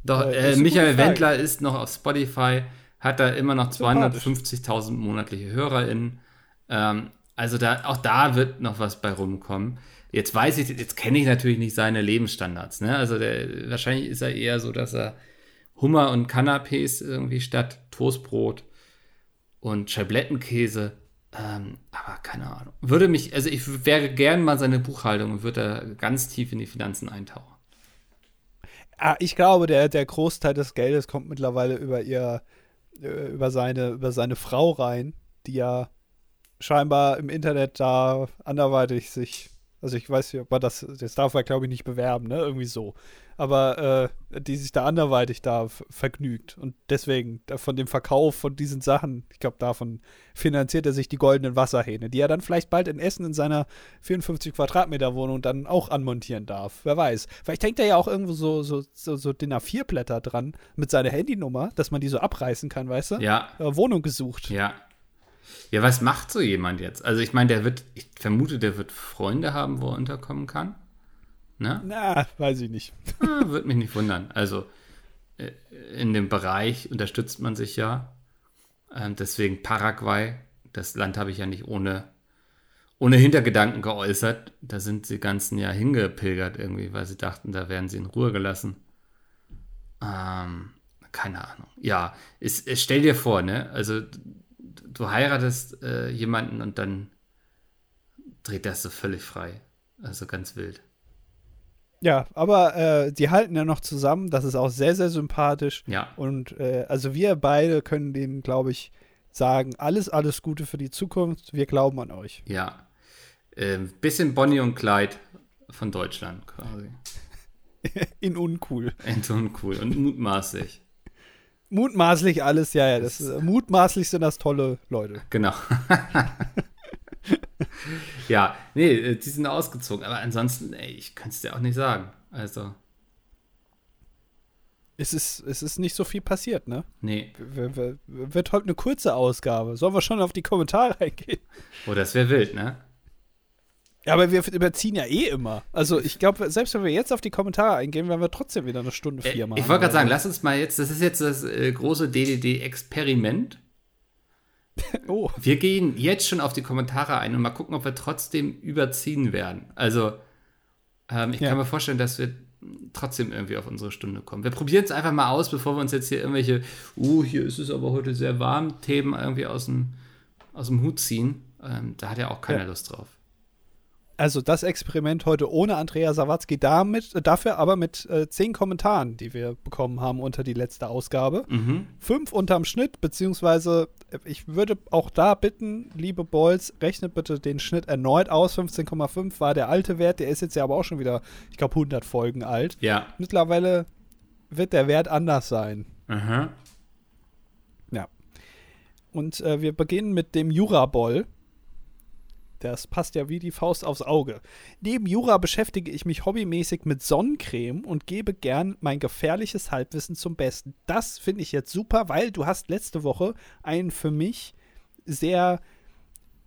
Doch, Äh, äh, Michael. Wendler ist noch auf Spotify, hat da immer noch Sympathisch. 250.000 monatliche HörerInnen. Ähm, also da, auch da wird noch was bei rumkommen. Jetzt weiß ich, jetzt kenne ich natürlich nicht seine Lebensstandards. Ne? Also der, wahrscheinlich ist er eher so, dass er Hummer und Canapés irgendwie statt Toastbrot und Scheiblettenkäse. Ähm, aber keine Ahnung. Würde mich, also ich wäre gern mal seine Buchhaltung und würde da ganz tief in die Finanzen eintauchen. Ah, ich glaube, der, der Großteil des Geldes kommt mittlerweile über ihr, äh, über seine, über seine Frau rein, die ja scheinbar im Internet da anderweitig sich, also ich weiß nicht, ob man das, das darf er glaube ich nicht bewerben, ne, irgendwie so, aber äh, die sich da anderweitig da vergnügt und deswegen da von dem Verkauf von diesen Sachen, ich glaube davon finanziert er sich die goldenen Wasserhähne, die er dann vielleicht bald in Essen in seiner 54 Quadratmeter Wohnung dann auch anmontieren darf, wer weiß. Vielleicht hängt er ja auch irgendwo so, so, so, so DIN A4 Blätter dran mit seiner Handynummer, dass man die so abreißen kann, weißt du? Ja, Äh, Wohnung gesucht. Ja. Ja, was macht so jemand jetzt? Also ich meine, der wird, ich vermute, der wird Freunde haben, wo er unterkommen kann. Ne? Na, weiß ich nicht. Ah, Würde mich nicht wundern. Also äh, in dem Bereich unterstützt man sich ja. Ähm, deswegen Paraguay, das Land habe ich ja nicht ohne, ohne Hintergedanken geäußert. Da sind sie ganzen ja hingepilgert irgendwie, weil sie dachten, da werden sie in Ruhe gelassen. Ähm, keine Ahnung. Ja, es, es, stell dir vor, ne? Also du, heiratest äh, jemanden und dann dreht das so völlig frei. Also ganz wild. Ja, aber äh, die halten ja noch zusammen. Das ist auch sehr, sehr sympathisch. Ja. Und äh, also wir beide können denen, glaube ich, sagen, alles, alles Gute für die Zukunft. Wir glauben an euch. Ja. Ähm, bisschen Bonnie und Clyde von Deutschland quasi. In uncool. Ente und cool und mutmaßlich. Mutmaßlich alles, ja, ja. Das, äh, mutmaßlich sind das tolle Leute. Genau. ja, nee, äh, die sind ausgezogen. Aber ansonsten, ey, ich könnte es dir auch nicht sagen. Also. Es ist, es ist nicht so viel passiert, ne? Nee. W w wird heute eine kurze Ausgabe. Sollen wir schon auf die Kommentare eingehen? Oh, das wäre wild, ne? Ja, aber wir überziehen ja eh immer. Also ich glaube, selbst wenn wir jetzt auf die Kommentare eingehen, werden wir trotzdem wieder eine Stunde vier machen. Äh, ich wollte gerade sagen, lass uns mal jetzt, das ist jetzt das äh, große DDD-Experiment. oh. Wir gehen jetzt schon auf die Kommentare ein und mal gucken, ob wir trotzdem überziehen werden. Also ähm, ich ja. kann mir vorstellen, dass wir trotzdem irgendwie auf unsere Stunde kommen. Wir probieren es einfach mal aus, bevor wir uns jetzt hier irgendwelche, uh, hier ist es aber heute sehr warm, Themen irgendwie aus dem, aus dem Hut ziehen. Ähm, da hat ja auch keiner ja. Lust drauf. Also das Experiment heute ohne Andrea Sawatzki, damit, dafür aber mit äh, zehn Kommentaren, die wir bekommen haben unter die letzte Ausgabe. Mhm. Fünf unterm Schnitt, beziehungsweise äh, ich würde auch da bitten, liebe Boys, rechnet bitte den Schnitt erneut aus. 15,5 war der alte Wert, der ist jetzt ja aber auch schon wieder, ich glaube, 100 Folgen alt. Ja. Mittlerweile wird der Wert anders sein. Aha. Ja. Und äh, wir beginnen mit dem Juraball. Das passt ja wie die Faust aufs Auge. Neben Jura beschäftige ich mich hobbymäßig mit Sonnencreme und gebe gern mein gefährliches Halbwissen zum Besten. Das finde ich jetzt super, weil du hast letzte Woche einen für mich sehr,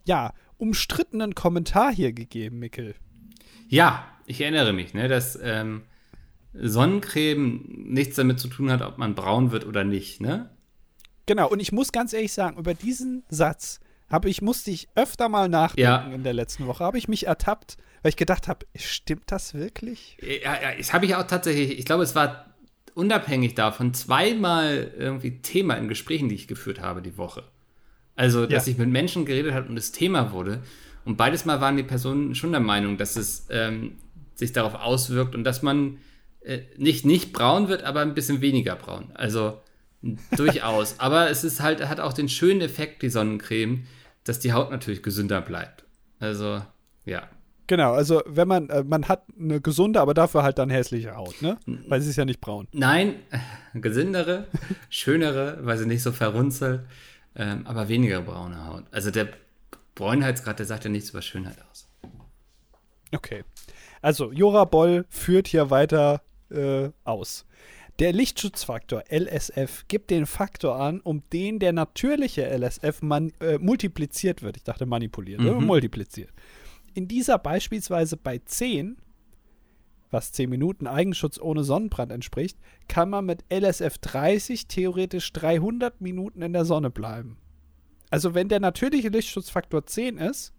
ja, umstrittenen Kommentar hier gegeben, Mickel. Ja, ich erinnere mich, ne, dass ähm, Sonnencreme nichts damit zu tun hat, ob man braun wird oder nicht, ne? Genau, und ich muss ganz ehrlich sagen, über diesen Satz habe ich, musste ich öfter mal nachdenken ja. in der letzten Woche. Habe ich mich ertappt, weil ich gedacht habe, stimmt das wirklich? Ja, ja, das habe ich auch tatsächlich, ich glaube, es war unabhängig davon zweimal irgendwie Thema in Gesprächen, die ich geführt habe die Woche. Also, dass ja. ich mit Menschen geredet habe und es Thema wurde. Und beides Mal waren die Personen schon der Meinung, dass es ähm, sich darauf auswirkt und dass man äh, nicht, nicht braun wird, aber ein bisschen weniger braun. Also durchaus. aber es ist halt, hat auch den schönen Effekt, die Sonnencreme, dass die Haut natürlich gesünder bleibt. Also, ja. Genau, also wenn man, äh, man hat eine gesunde, aber dafür halt dann hässliche Haut, ne? Weil sie ist ja nicht braun. Nein, gesündere, schönere, weil sie nicht so verrunzelt, ähm, aber weniger braune Haut. Also der Bräunheitsgrad, der sagt ja nichts über Schönheit aus. Okay. Also Jora Boll führt hier weiter äh, aus. Der Lichtschutzfaktor LSF gibt den Faktor an, um den der natürliche LSF man, äh, multipliziert wird. Ich dachte manipuliert, mhm. Äh, multipliziert. In dieser beispielsweise bei 10, was 10 Minuten Eigenschutz ohne Sonnenbrand entspricht, kann man mit LSF 30 theoretisch 300 Minuten in der Sonne bleiben. Also wenn der natürliche Lichtschutzfaktor 10 ist,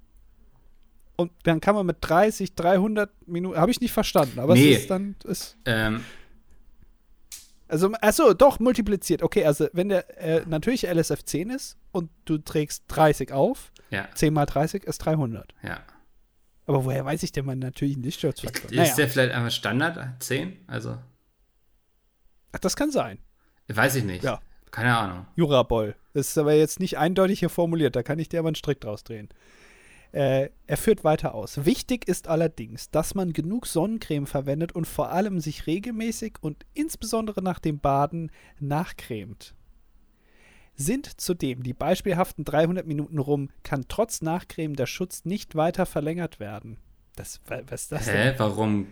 und dann kann man mit 30, 300 Minuten, habe ich nicht verstanden, aber nee. es ist dann, ist, ähm, also, achso, doch, multipliziert. Okay, also wenn der äh, natürliche LSF 10 ist und du trägst 30 auf, ja. 10 mal 30 ist 300. Ja. Aber woher weiß ich denn meinen natürlichen Lichtschutzfaktor? Ist naja. der vielleicht einfach Standard 10? Also. Ach, das kann sein. Weiß ich nicht. Ja. Keine Ahnung. Juraboll. Das ist aber jetzt nicht eindeutig hier formuliert. Da kann ich dir aber einen Strick draus drehen. Äh, er führt weiter aus. Wichtig ist allerdings, dass man genug Sonnencreme verwendet und vor allem sich regelmäßig und insbesondere nach dem Baden nachcremt. Sind zudem die beispielhaften 300 Minuten rum, kann trotz Nachcremen der Schutz nicht weiter verlängert werden. Das, was ist das Hä, denn? warum?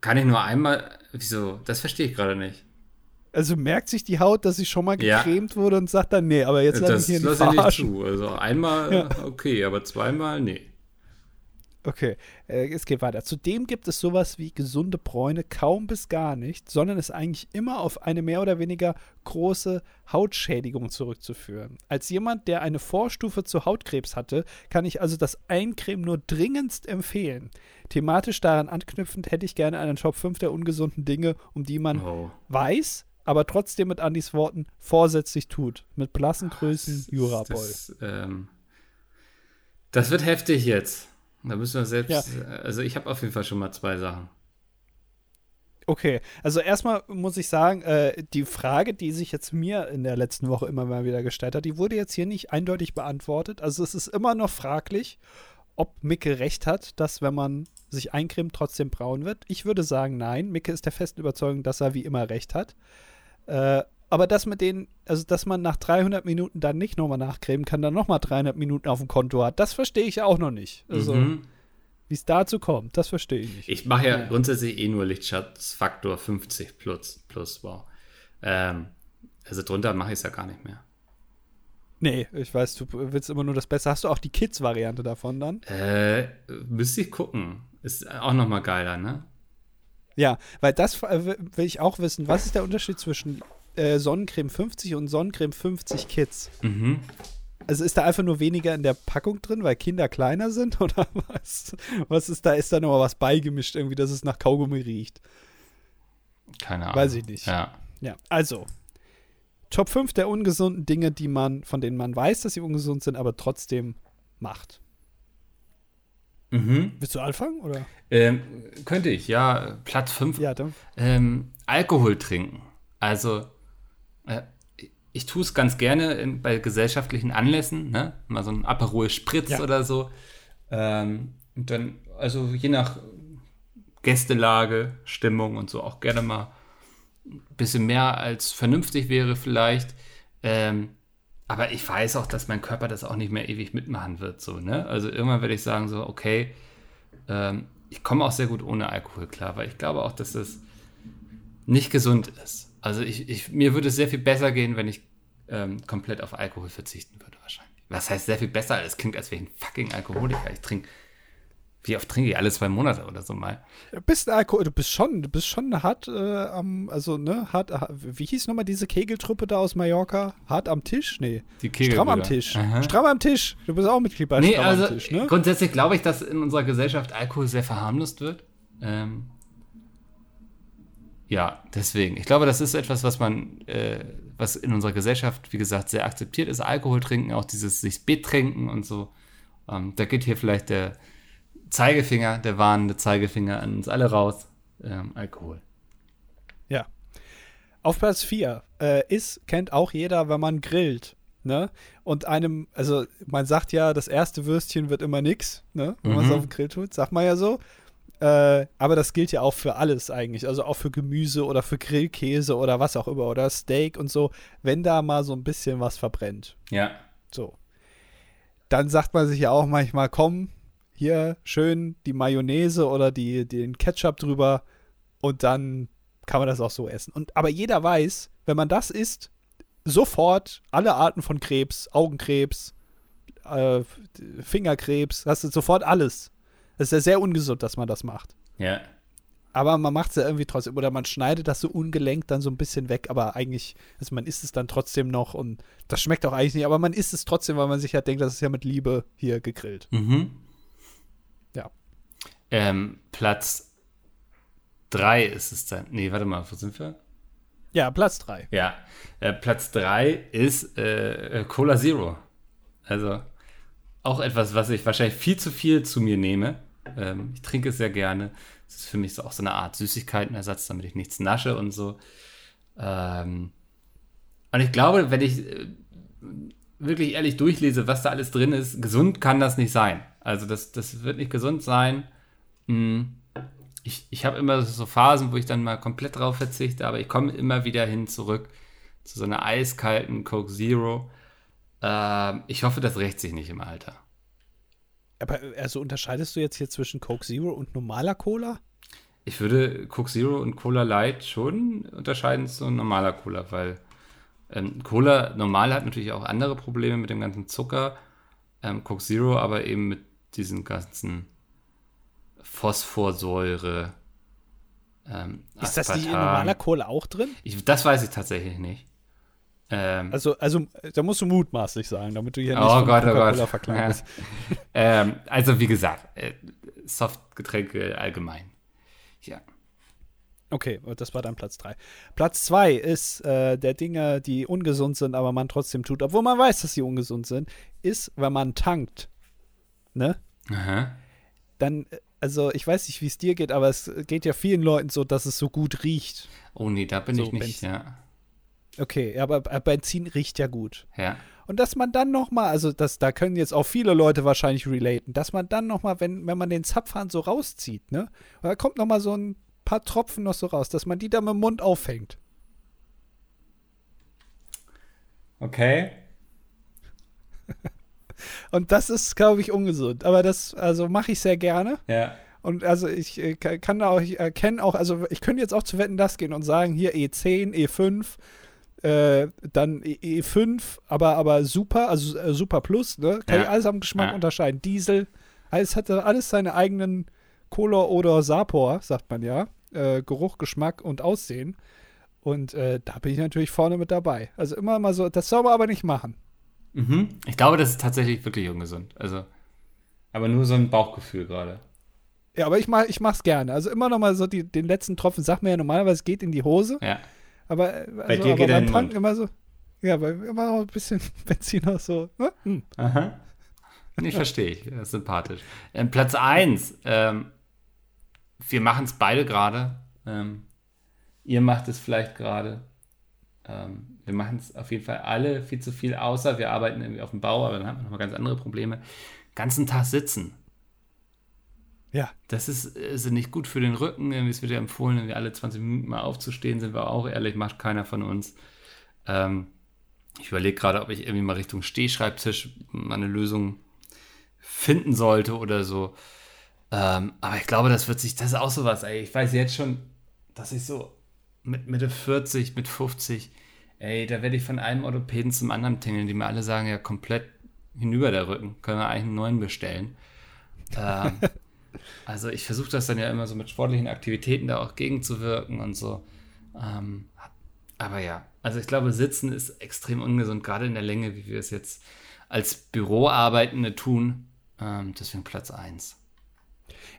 Kann ich nur einmal. Wieso? Das verstehe ich gerade nicht. Also merkt sich die Haut, dass sie schon mal gecremt ja. wurde und sagt dann, nee, aber jetzt lass ich hier nicht verarschen. Nicht zu. Also einmal ja. okay, aber zweimal nee. Okay, äh, es geht weiter. Zudem gibt es sowas wie gesunde Bräune kaum bis gar nicht, sondern ist eigentlich immer auf eine mehr oder weniger große Hautschädigung zurückzuführen. Als jemand, der eine Vorstufe zu Hautkrebs hatte, kann ich also das Eincremen nur dringendst empfehlen. Thematisch daran anknüpfend hätte ich gerne einen Top 5 der ungesunden Dinge, um die man oh. weiß, aber trotzdem mit Andys Worten vorsätzlich tut. Mit blassen Größen Juraboy. Das, ähm, das wird heftig jetzt. Da müssen wir selbst. Ja. Also, ich habe auf jeden Fall schon mal zwei Sachen. Okay, also erstmal muss ich sagen, äh, die Frage, die sich jetzt mir in der letzten Woche immer mal wieder gestellt hat, die wurde jetzt hier nicht eindeutig beantwortet. Also es ist immer noch fraglich, ob Micke recht hat, dass wenn man sich eincremt, trotzdem braun wird. Ich würde sagen, nein. Micke ist der festen Überzeugung, dass er wie immer recht hat. Äh, aber das mit denen, also dass man nach 300 Minuten dann nicht nochmal nachcremen kann, dann nochmal 300 Minuten auf dem Konto hat, das verstehe ich auch noch nicht. Also, mhm. Wie es dazu kommt, das verstehe ich nicht. Ich mache ja, ja, grundsätzlich eh nur Lichtschatzfaktor 50 plus, plus wow. Ähm, also drunter mache ich es ja gar nicht mehr. Nee, ich weiß, du willst immer nur das Beste. Hast du auch die Kids-Variante davon dann? Äh, müsste ich gucken. Ist auch nochmal geiler, ne? Ja, weil das äh, will ich auch wissen. Was ist der Unterschied zwischen äh, Sonnencreme 50 und Sonnencreme 50 Kids? Mhm. Also ist da einfach nur weniger in der Packung drin, weil Kinder kleiner sind? Oder was? Was ist da? Ist da nochmal was beigemischt, irgendwie, dass es nach Kaugummi riecht? Keine Ahnung. Weiß ich nicht. Ja. Ja, also. Top 5 der ungesunden Dinge, die man, von denen man weiß, dass sie ungesund sind, aber trotzdem macht. Mhm. Willst du anfangen? Oder? Ähm, könnte ich, ja. Platz 5. Ja. Ähm, Alkohol trinken. Also, äh, ich tue es ganz gerne in, bei gesellschaftlichen Anlässen, ne? Mal so ein Aperol Spritz ja. oder so. Ähm, und dann, also je nach Gästelage, Stimmung und so auch gerne mal ein bisschen mehr als vernünftig wäre vielleicht. Ähm, aber ich weiß auch, dass mein Körper das auch nicht mehr ewig mitmachen wird. So, ne? Also irgendwann werde ich sagen, so, okay, ähm, ich komme auch sehr gut ohne Alkohol klar, weil ich glaube auch, dass das nicht gesund ist. Also ich, ich, mir würde es sehr viel besser gehen, wenn ich ähm, komplett auf Alkohol verzichten würde, wahrscheinlich. Was heißt sehr viel besser? Es klingt, als wäre ich ein fucking Alkoholiker. Ich trinke wie oft trinke ich? Alle zwei Monate oder so mal. Du bist Alkohol, du bist schon, du bist schon hart äh, am, also ne, hart, wie hieß nochmal diese Kegeltruppe da aus Mallorca? Hart am Tisch? Nee. Die Kegel Stramm am Tisch. Aha. Stramm am Tisch. Du bist auch Mitglied bei nee, Stramm also, am Tisch, ne? Grundsätzlich glaube ich, dass in unserer Gesellschaft Alkohol sehr verharmlost wird. Ähm, ja, deswegen. Ich glaube, das ist etwas, was man, äh, was in unserer Gesellschaft, wie gesagt, sehr akzeptiert ist. Alkohol trinken, auch dieses sich betrinken und so. Ähm, da geht hier vielleicht der Zeigefinger, der warnende Zeigefinger an uns alle raus. Ähm, Alkohol. Ja. Auf Platz 4 äh, ist, kennt auch jeder, wenn man grillt. Ne? Und einem, also man sagt ja, das erste Würstchen wird immer nix, ne? wenn mhm. man es auf den Grill tut, sagt man ja so. Äh, aber das gilt ja auch für alles eigentlich, also auch für Gemüse oder für Grillkäse oder was auch immer oder Steak und so, wenn da mal so ein bisschen was verbrennt. Ja. So. Dann sagt man sich ja auch manchmal, komm, hier schön die Mayonnaise oder die, den Ketchup drüber und dann kann man das auch so essen. Und, aber jeder weiß, wenn man das isst, sofort alle Arten von Krebs, Augenkrebs, äh, Fingerkrebs, hast du sofort alles. Es ist ja sehr ungesund, dass man das macht. Ja. Aber man macht es ja irgendwie trotzdem. Oder man schneidet das so ungelenkt dann so ein bisschen weg, aber eigentlich, also man isst es dann trotzdem noch und das schmeckt auch eigentlich nicht, aber man isst es trotzdem, weil man sich ja denkt, das ist ja mit Liebe hier gegrillt. Mhm. Ähm, Platz 3 ist es dann. Nee, warte mal, wo sind wir? Ja, Platz 3. Ja. Äh, Platz 3 ist äh, Cola Zero. Also auch etwas, was ich wahrscheinlich viel zu viel zu mir nehme. Ähm, ich trinke es sehr gerne. Es ist für mich so auch so eine Art Süßigkeitenersatz, damit ich nichts nasche und so. Ähm, und ich glaube, wenn ich äh, wirklich ehrlich durchlese, was da alles drin ist, gesund kann das nicht sein. Also das, das wird nicht gesund sein. Hm. Ich, ich habe immer so Phasen, wo ich dann mal komplett drauf verzichte, aber ich komme immer wieder hin zurück zu so einer eiskalten Coke Zero. Ähm, ich hoffe, das rächt sich nicht im Alter. Aber also unterscheidest du jetzt hier zwischen Coke Zero und normaler Cola? Ich würde Coke Zero und Cola Light schon unterscheiden zu normaler Cola, weil ähm, Cola normal hat natürlich auch andere Probleme mit dem ganzen Zucker. Ähm, Coke Zero aber eben mit diesen ganzen Phosphorsäure. Ähm, ist das nicht in normaler Cola auch drin? Ich, das weiß ich tatsächlich nicht. Ähm, also, also, da musst du mutmaßlich sagen, damit du hier nicht oh Gott, oh Gott. verklagt ja. ähm, also, wie gesagt, äh, Softgetränke allgemein. Ja. Okay, das war dann Platz 3. Platz 2 ist äh, der Dinge, die ungesund sind, aber man trotzdem tut, obwohl man weiß, dass sie ungesund sind, ist, wenn man tankt. Ne? Aha. Dann, also ich weiß nicht, wie es dir geht, aber es geht ja vielen Leuten so, dass es so gut riecht. Oh nee, da bin so, ich nicht, ja. Okay, aber Benzin riecht ja gut. Ja. Und dass man dann noch mal, also das, da können jetzt auch viele Leute wahrscheinlich relaten, dass man dann noch mal, wenn, wenn man den Zapfhahn so rauszieht, ne, und da kommt noch mal so ein paar Tropfen noch so raus, dass man die da mit dem Mund auffängt. Okay. Und das ist, glaube ich, ungesund. Aber das, also mache ich sehr gerne. Ja. Und also ich äh, kann auch, ich erkenne auch, also ich könnte jetzt auch zu Wetten das gehen und sagen, hier E10, E5, äh, dann E- E5, aber, aber super, also äh, super plus, ne? Kann Ja. ich alles am Geschmack Ja. unterscheiden. Diesel, alles hatte alles seine eigenen Color oder Sapor, sagt man ja. Äh, Geruch, Geschmack und Aussehen. Und äh, da bin ich natürlich vorne mit dabei. Also immer mal so, das soll man aber nicht machen. Mhm. Ich glaube, das ist tatsächlich wirklich ungesund. Also, aber nur so ein Bauchgefühl gerade. Ja, aber ich, mach, ich mach's gerne. Also immer noch mal so die, den letzten Tropfen, sag mir ja normalerweise, geht in die Hose. Ja. Aber, äh, also, Bei dir aber geht er beim Mund. immer so, ja, weil immer noch ein bisschen Benzin noch so. Ne? Hm. Aha. Ich verstehe ich. Das ist sympathisch. Ähm, Platz 1. Ähm, wir machen es beide gerade. Ähm, ihr macht es vielleicht gerade. Wir machen es auf jeden Fall alle viel zu viel, außer wir arbeiten irgendwie auf dem Bau, aber dann haben wir nochmal ganz andere Probleme. Ganzen Tag sitzen. Ja, Das ist, ist nicht gut für den Rücken. Irgendwie Es wird ja empfohlen, irgendwie alle 20 Minuten mal aufzustehen, sind wir auch ehrlich, macht keiner von uns. Ähm, ich überlege gerade, ob ich irgendwie mal Richtung Stehschreibtisch mal eine Lösung finden sollte oder so. Ähm, aber ich glaube, das wird sich, das ist auch sowas, ey. Ich weiß jetzt schon, dass ich so mit Mitte 40, mit 50, ey, da werde ich von einem Orthopäden zum anderen tingeln, die mir alle sagen, ja, komplett hinüber der Rücken. Können wir eigentlich einen neuen bestellen. Ähm, also ich versuche das dann ja immer so mit sportlichen Aktivitäten da auch gegenzuwirken und so. Ähm, aber ja, also ich glaube, Sitzen ist extrem ungesund, gerade in der Länge, wie wir es jetzt als Büroarbeitende tun. Ähm, deswegen Platz 1.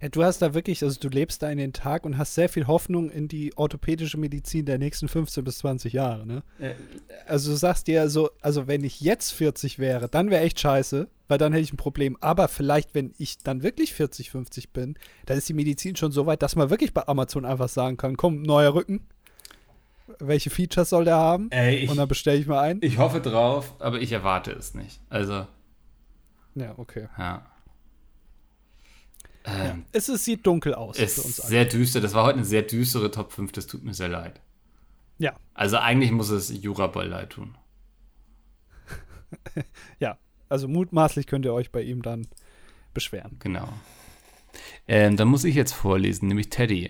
Ja, du hast da wirklich, also du lebst da in den Tag und hast sehr viel Hoffnung in die orthopädische Medizin der nächsten 15 bis 20 Jahre, ne? Also du sagst dir so, also wenn ich jetzt 40 wäre, dann wäre echt scheiße, weil dann hätte ich ein Problem. Aber vielleicht, wenn ich dann wirklich 40, 50 bin, dann ist die Medizin schon so weit, dass man wirklich bei Amazon einfach sagen kann, komm, neuer Rücken. Welche Features soll der haben? Ey, ich, und dann bestelle ich mal ein. ich hoffe drauf, aber ich erwarte es nicht. Also, Ja, okay. ja. Ähm, Es ist, sieht dunkel aus ist uns alle. sehr düster. Das war heute eine sehr düstere Top 5. Das tut mir sehr leid. Ja, Also eigentlich muss es Juraball leid tun. ja. Also mutmaßlich könnt ihr euch bei ihm dann beschweren. Genau. Ähm, dann muss ich jetzt vorlesen, nämlich Teddy.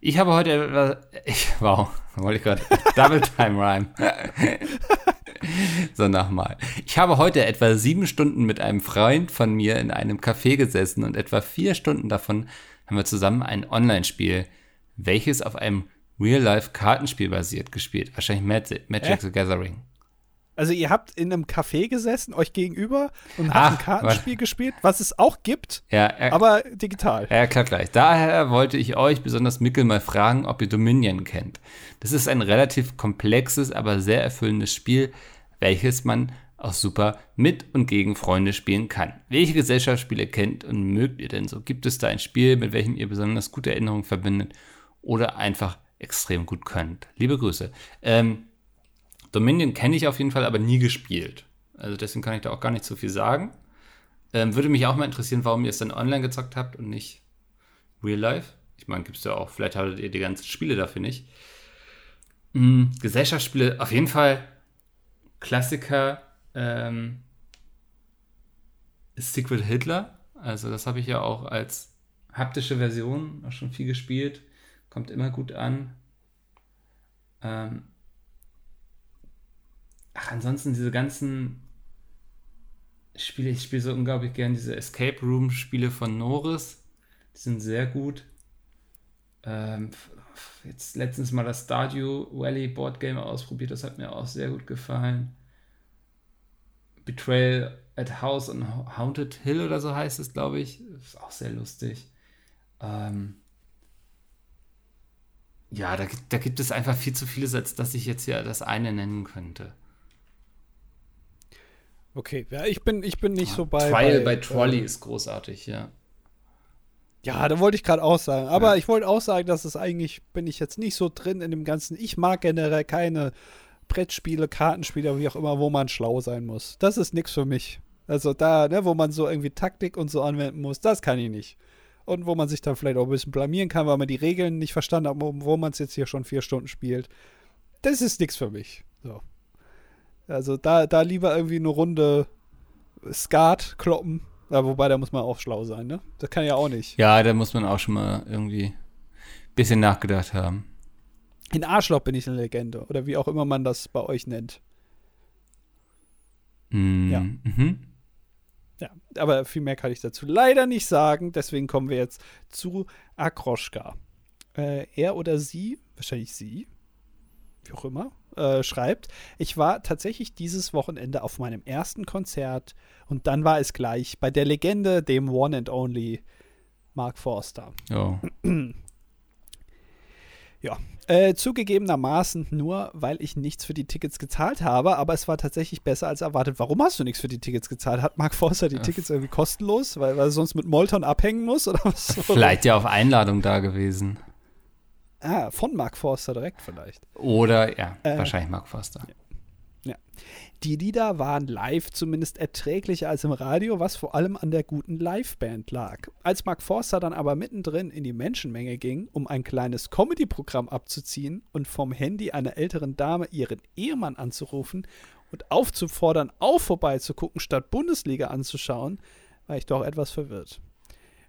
Ich habe heute etwas. Ich, wow, wollte ich gerade. Double Time Rhyme. so, nochmal. Ich habe heute etwa sieben Stunden mit einem Freund von mir in einem Café gesessen und etwa vier Stunden davon haben wir zusammen ein Online-Spiel, welches auf einem Real-Life-Kartenspiel basiert, gespielt. Wahrscheinlich Magic, Magic Äh? the Gathering. Also ihr habt in einem Café gesessen, euch gegenüber und Ach, habt ein Kartenspiel gespielt, was es auch gibt, Ja, er, aber digital. Ja, klar, gleich. Daher wollte ich euch, besonders Mikkel, mal fragen, ob ihr Dominion kennt. Das ist ein relativ komplexes, aber sehr erfüllendes Spiel, welches man auch super mit und gegen Freunde spielen kann. Welche Gesellschaftsspiele kennt und mögt ihr denn so? Gibt es da ein Spiel, mit welchem ihr besonders gute Erinnerungen verbindet oder einfach extrem gut könnt? Liebe Grüße. Ähm, Dominion kenne ich auf jeden Fall, aber nie gespielt. Also deswegen kann ich da auch gar nicht so viel sagen. Ähm, würde mich auch mal interessieren, warum ihr es dann online gezockt habt und nicht Real Life. Ich meine, gibt es ja auch, vielleicht hattet ihr die ganzen Spiele dafür nicht. Hm, Gesellschaftsspiele, auf jeden Fall Klassiker ähm, Secret Hitler. Also das habe ich ja auch als haptische Version auch schon viel gespielt. Kommt immer gut an. Ähm, ach, ansonsten diese ganzen Spiele, ich spiele so unglaublich gern diese Escape Room Spiele von Norris. Die sind sehr gut. Ähm, jetzt letztens mal das Stardew Valley Board Game ausprobiert, das hat mir auch sehr gut gefallen. Betrayal at House on Haunted Hill oder so heißt es, glaube ich. Ist auch sehr lustig. Ähm, ja, da, gibt- da gibt es einfach viel zu vieles, als dass ich jetzt hier das eine nennen könnte. Okay, ja, ich bin, ich bin nicht so bei. Trial bei, bei Trolley äh, ist großartig, ja. Ja, da wollte ich gerade auch sagen. Aber ich wollte auch sagen, dass es eigentlich, bin ich jetzt nicht so drin in dem Ganzen. Ich mag generell keine Brettspiele, Kartenspiele, wie auch immer, wo man schlau sein muss. Das ist nichts für mich. Also da, ne, wo man so irgendwie Taktik und so anwenden muss, das kann ich nicht. Und wo man sich dann vielleicht auch ein bisschen blamieren kann, weil man die Regeln nicht verstanden hat, wo, wo man es jetzt hier schon vier Stunden spielt. Das ist nichts für mich. So. Also da, da lieber irgendwie eine Runde Skat kloppen. Ja, wobei, da muss man auch schlau sein, ne? Das kann ja auch nicht. Ja, da muss man auch schon mal irgendwie ein bisschen nachgedacht haben. In Arschloch bin ich eine Legende. Oder wie auch immer man das bei euch nennt. Mm, ja. Mhm. Ja, aber viel mehr kann ich dazu leider nicht sagen. Deswegen kommen wir jetzt zu Akroschka. Äh, er oder sie, wahrscheinlich sie, wie auch immer, äh, schreibt, ich war tatsächlich dieses Wochenende auf meinem ersten Konzert und dann war es gleich bei der Legende, dem One and Only Mark Forster. Oh. Ja, äh, zugegebenermaßen nur, weil ich nichts für die Tickets gezahlt habe, aber es war tatsächlich besser als erwartet. Warum hast du nichts für die Tickets gezahlt? Hat Mark Forster die ja. Tickets irgendwie kostenlos, weil, weil er sonst mit Molton abhängen muss oder was? Vielleicht ja auf Einladung da gewesen. Ah, von Mark Forster direkt vielleicht. Oder, ja, äh, wahrscheinlich Mark Forster. Ja. ja. Die Lieder waren live zumindest erträglicher als im Radio, was vor allem an der guten Liveband lag. Als Mark Forster dann aber mittendrin in die Menschenmenge ging, um ein kleines Comedy-Programm abzuziehen und vom Handy einer älteren Dame ihren Ehemann anzurufen und aufzufordern, auch vorbeizugucken, statt Bundesliga anzuschauen, war ich doch etwas verwirrt.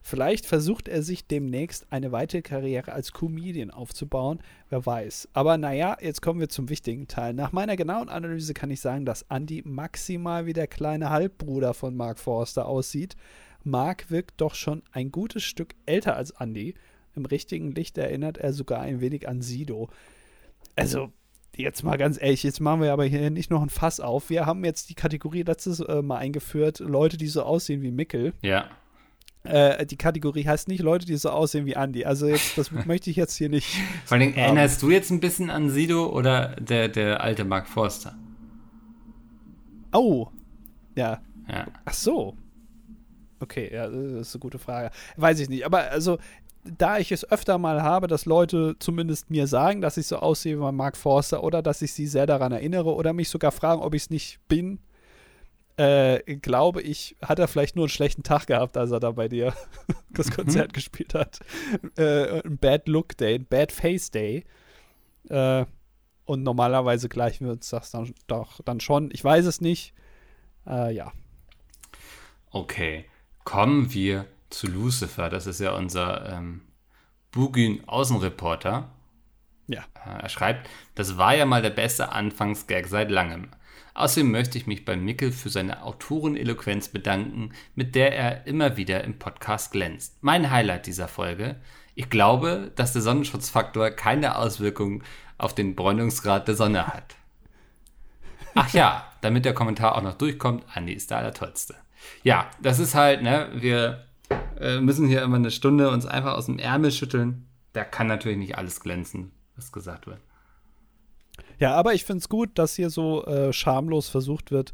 Vielleicht versucht er sich demnächst eine weitere Karriere als Comedian aufzubauen, wer weiß. Aber naja, jetzt kommen wir zum wichtigen Teil. Nach meiner genauen Analyse kann ich sagen, dass Andy maximal wie der kleine Halbbruder von Mark Forster aussieht. Mark wirkt doch schon ein gutes Stück älter als Andy. Im richtigen Licht erinnert er sogar ein wenig an Sido. Also, jetzt mal ganz ehrlich, jetzt machen wir aber hier nicht noch ein Fass auf. Wir haben jetzt die Kategorie letztes äh, Mal eingeführt, Leute, die so aussehen wie Mickel. Ja. Äh, die Kategorie heißt nicht Leute, die so aussehen wie Andy. Also jetzt, das möchte ich jetzt hier nicht. Vor allem, erinnerst du jetzt ein bisschen an Sido oder der, der alte Mark Forster? Oh. Ja. ja. Ach so. Okay, ja, das ist eine gute Frage. Weiß ich nicht. Aber also, da ich es öfter mal habe, dass Leute zumindest mir sagen, dass ich so aussehe wie Mark Forster oder dass ich sie sehr daran erinnere oder mich sogar fragen, ob ich es nicht bin, äh, glaube ich, hat er vielleicht nur einen schlechten Tag gehabt, als er da bei dir das mhm. Konzert mhm. gespielt hat. Äh, ein Bad Look Day, ein Bad Face Day. Äh, und normalerweise gleichen wir uns das dann doch dann schon. Ich weiß es nicht. Äh, ja. Okay. Kommen wir zu Lucifer. Das ist ja unser ähm, Bugün Außenreporter. Ja. Äh, er schreibt, das war ja mal der beste Anfangsgag seit langem. Außerdem möchte ich mich bei Mickel für seine Autoreneloquenz bedanken, mit der er immer wieder im Podcast glänzt. Mein Highlight dieser Folge. Ich glaube, dass der Sonnenschutzfaktor keine Auswirkung auf den Bräunungsgrad der Sonne hat. Ach ja, damit der Kommentar auch noch durchkommt, Andi ist der Allertollste. Ja, das ist halt, ne, wir äh, müssen hier immer eine Stunde uns einfach aus dem Ärmel schütteln. Da kann natürlich nicht alles glänzen, was gesagt wird. Ja, aber ich finde es gut, dass hier so äh, schamlos versucht wird,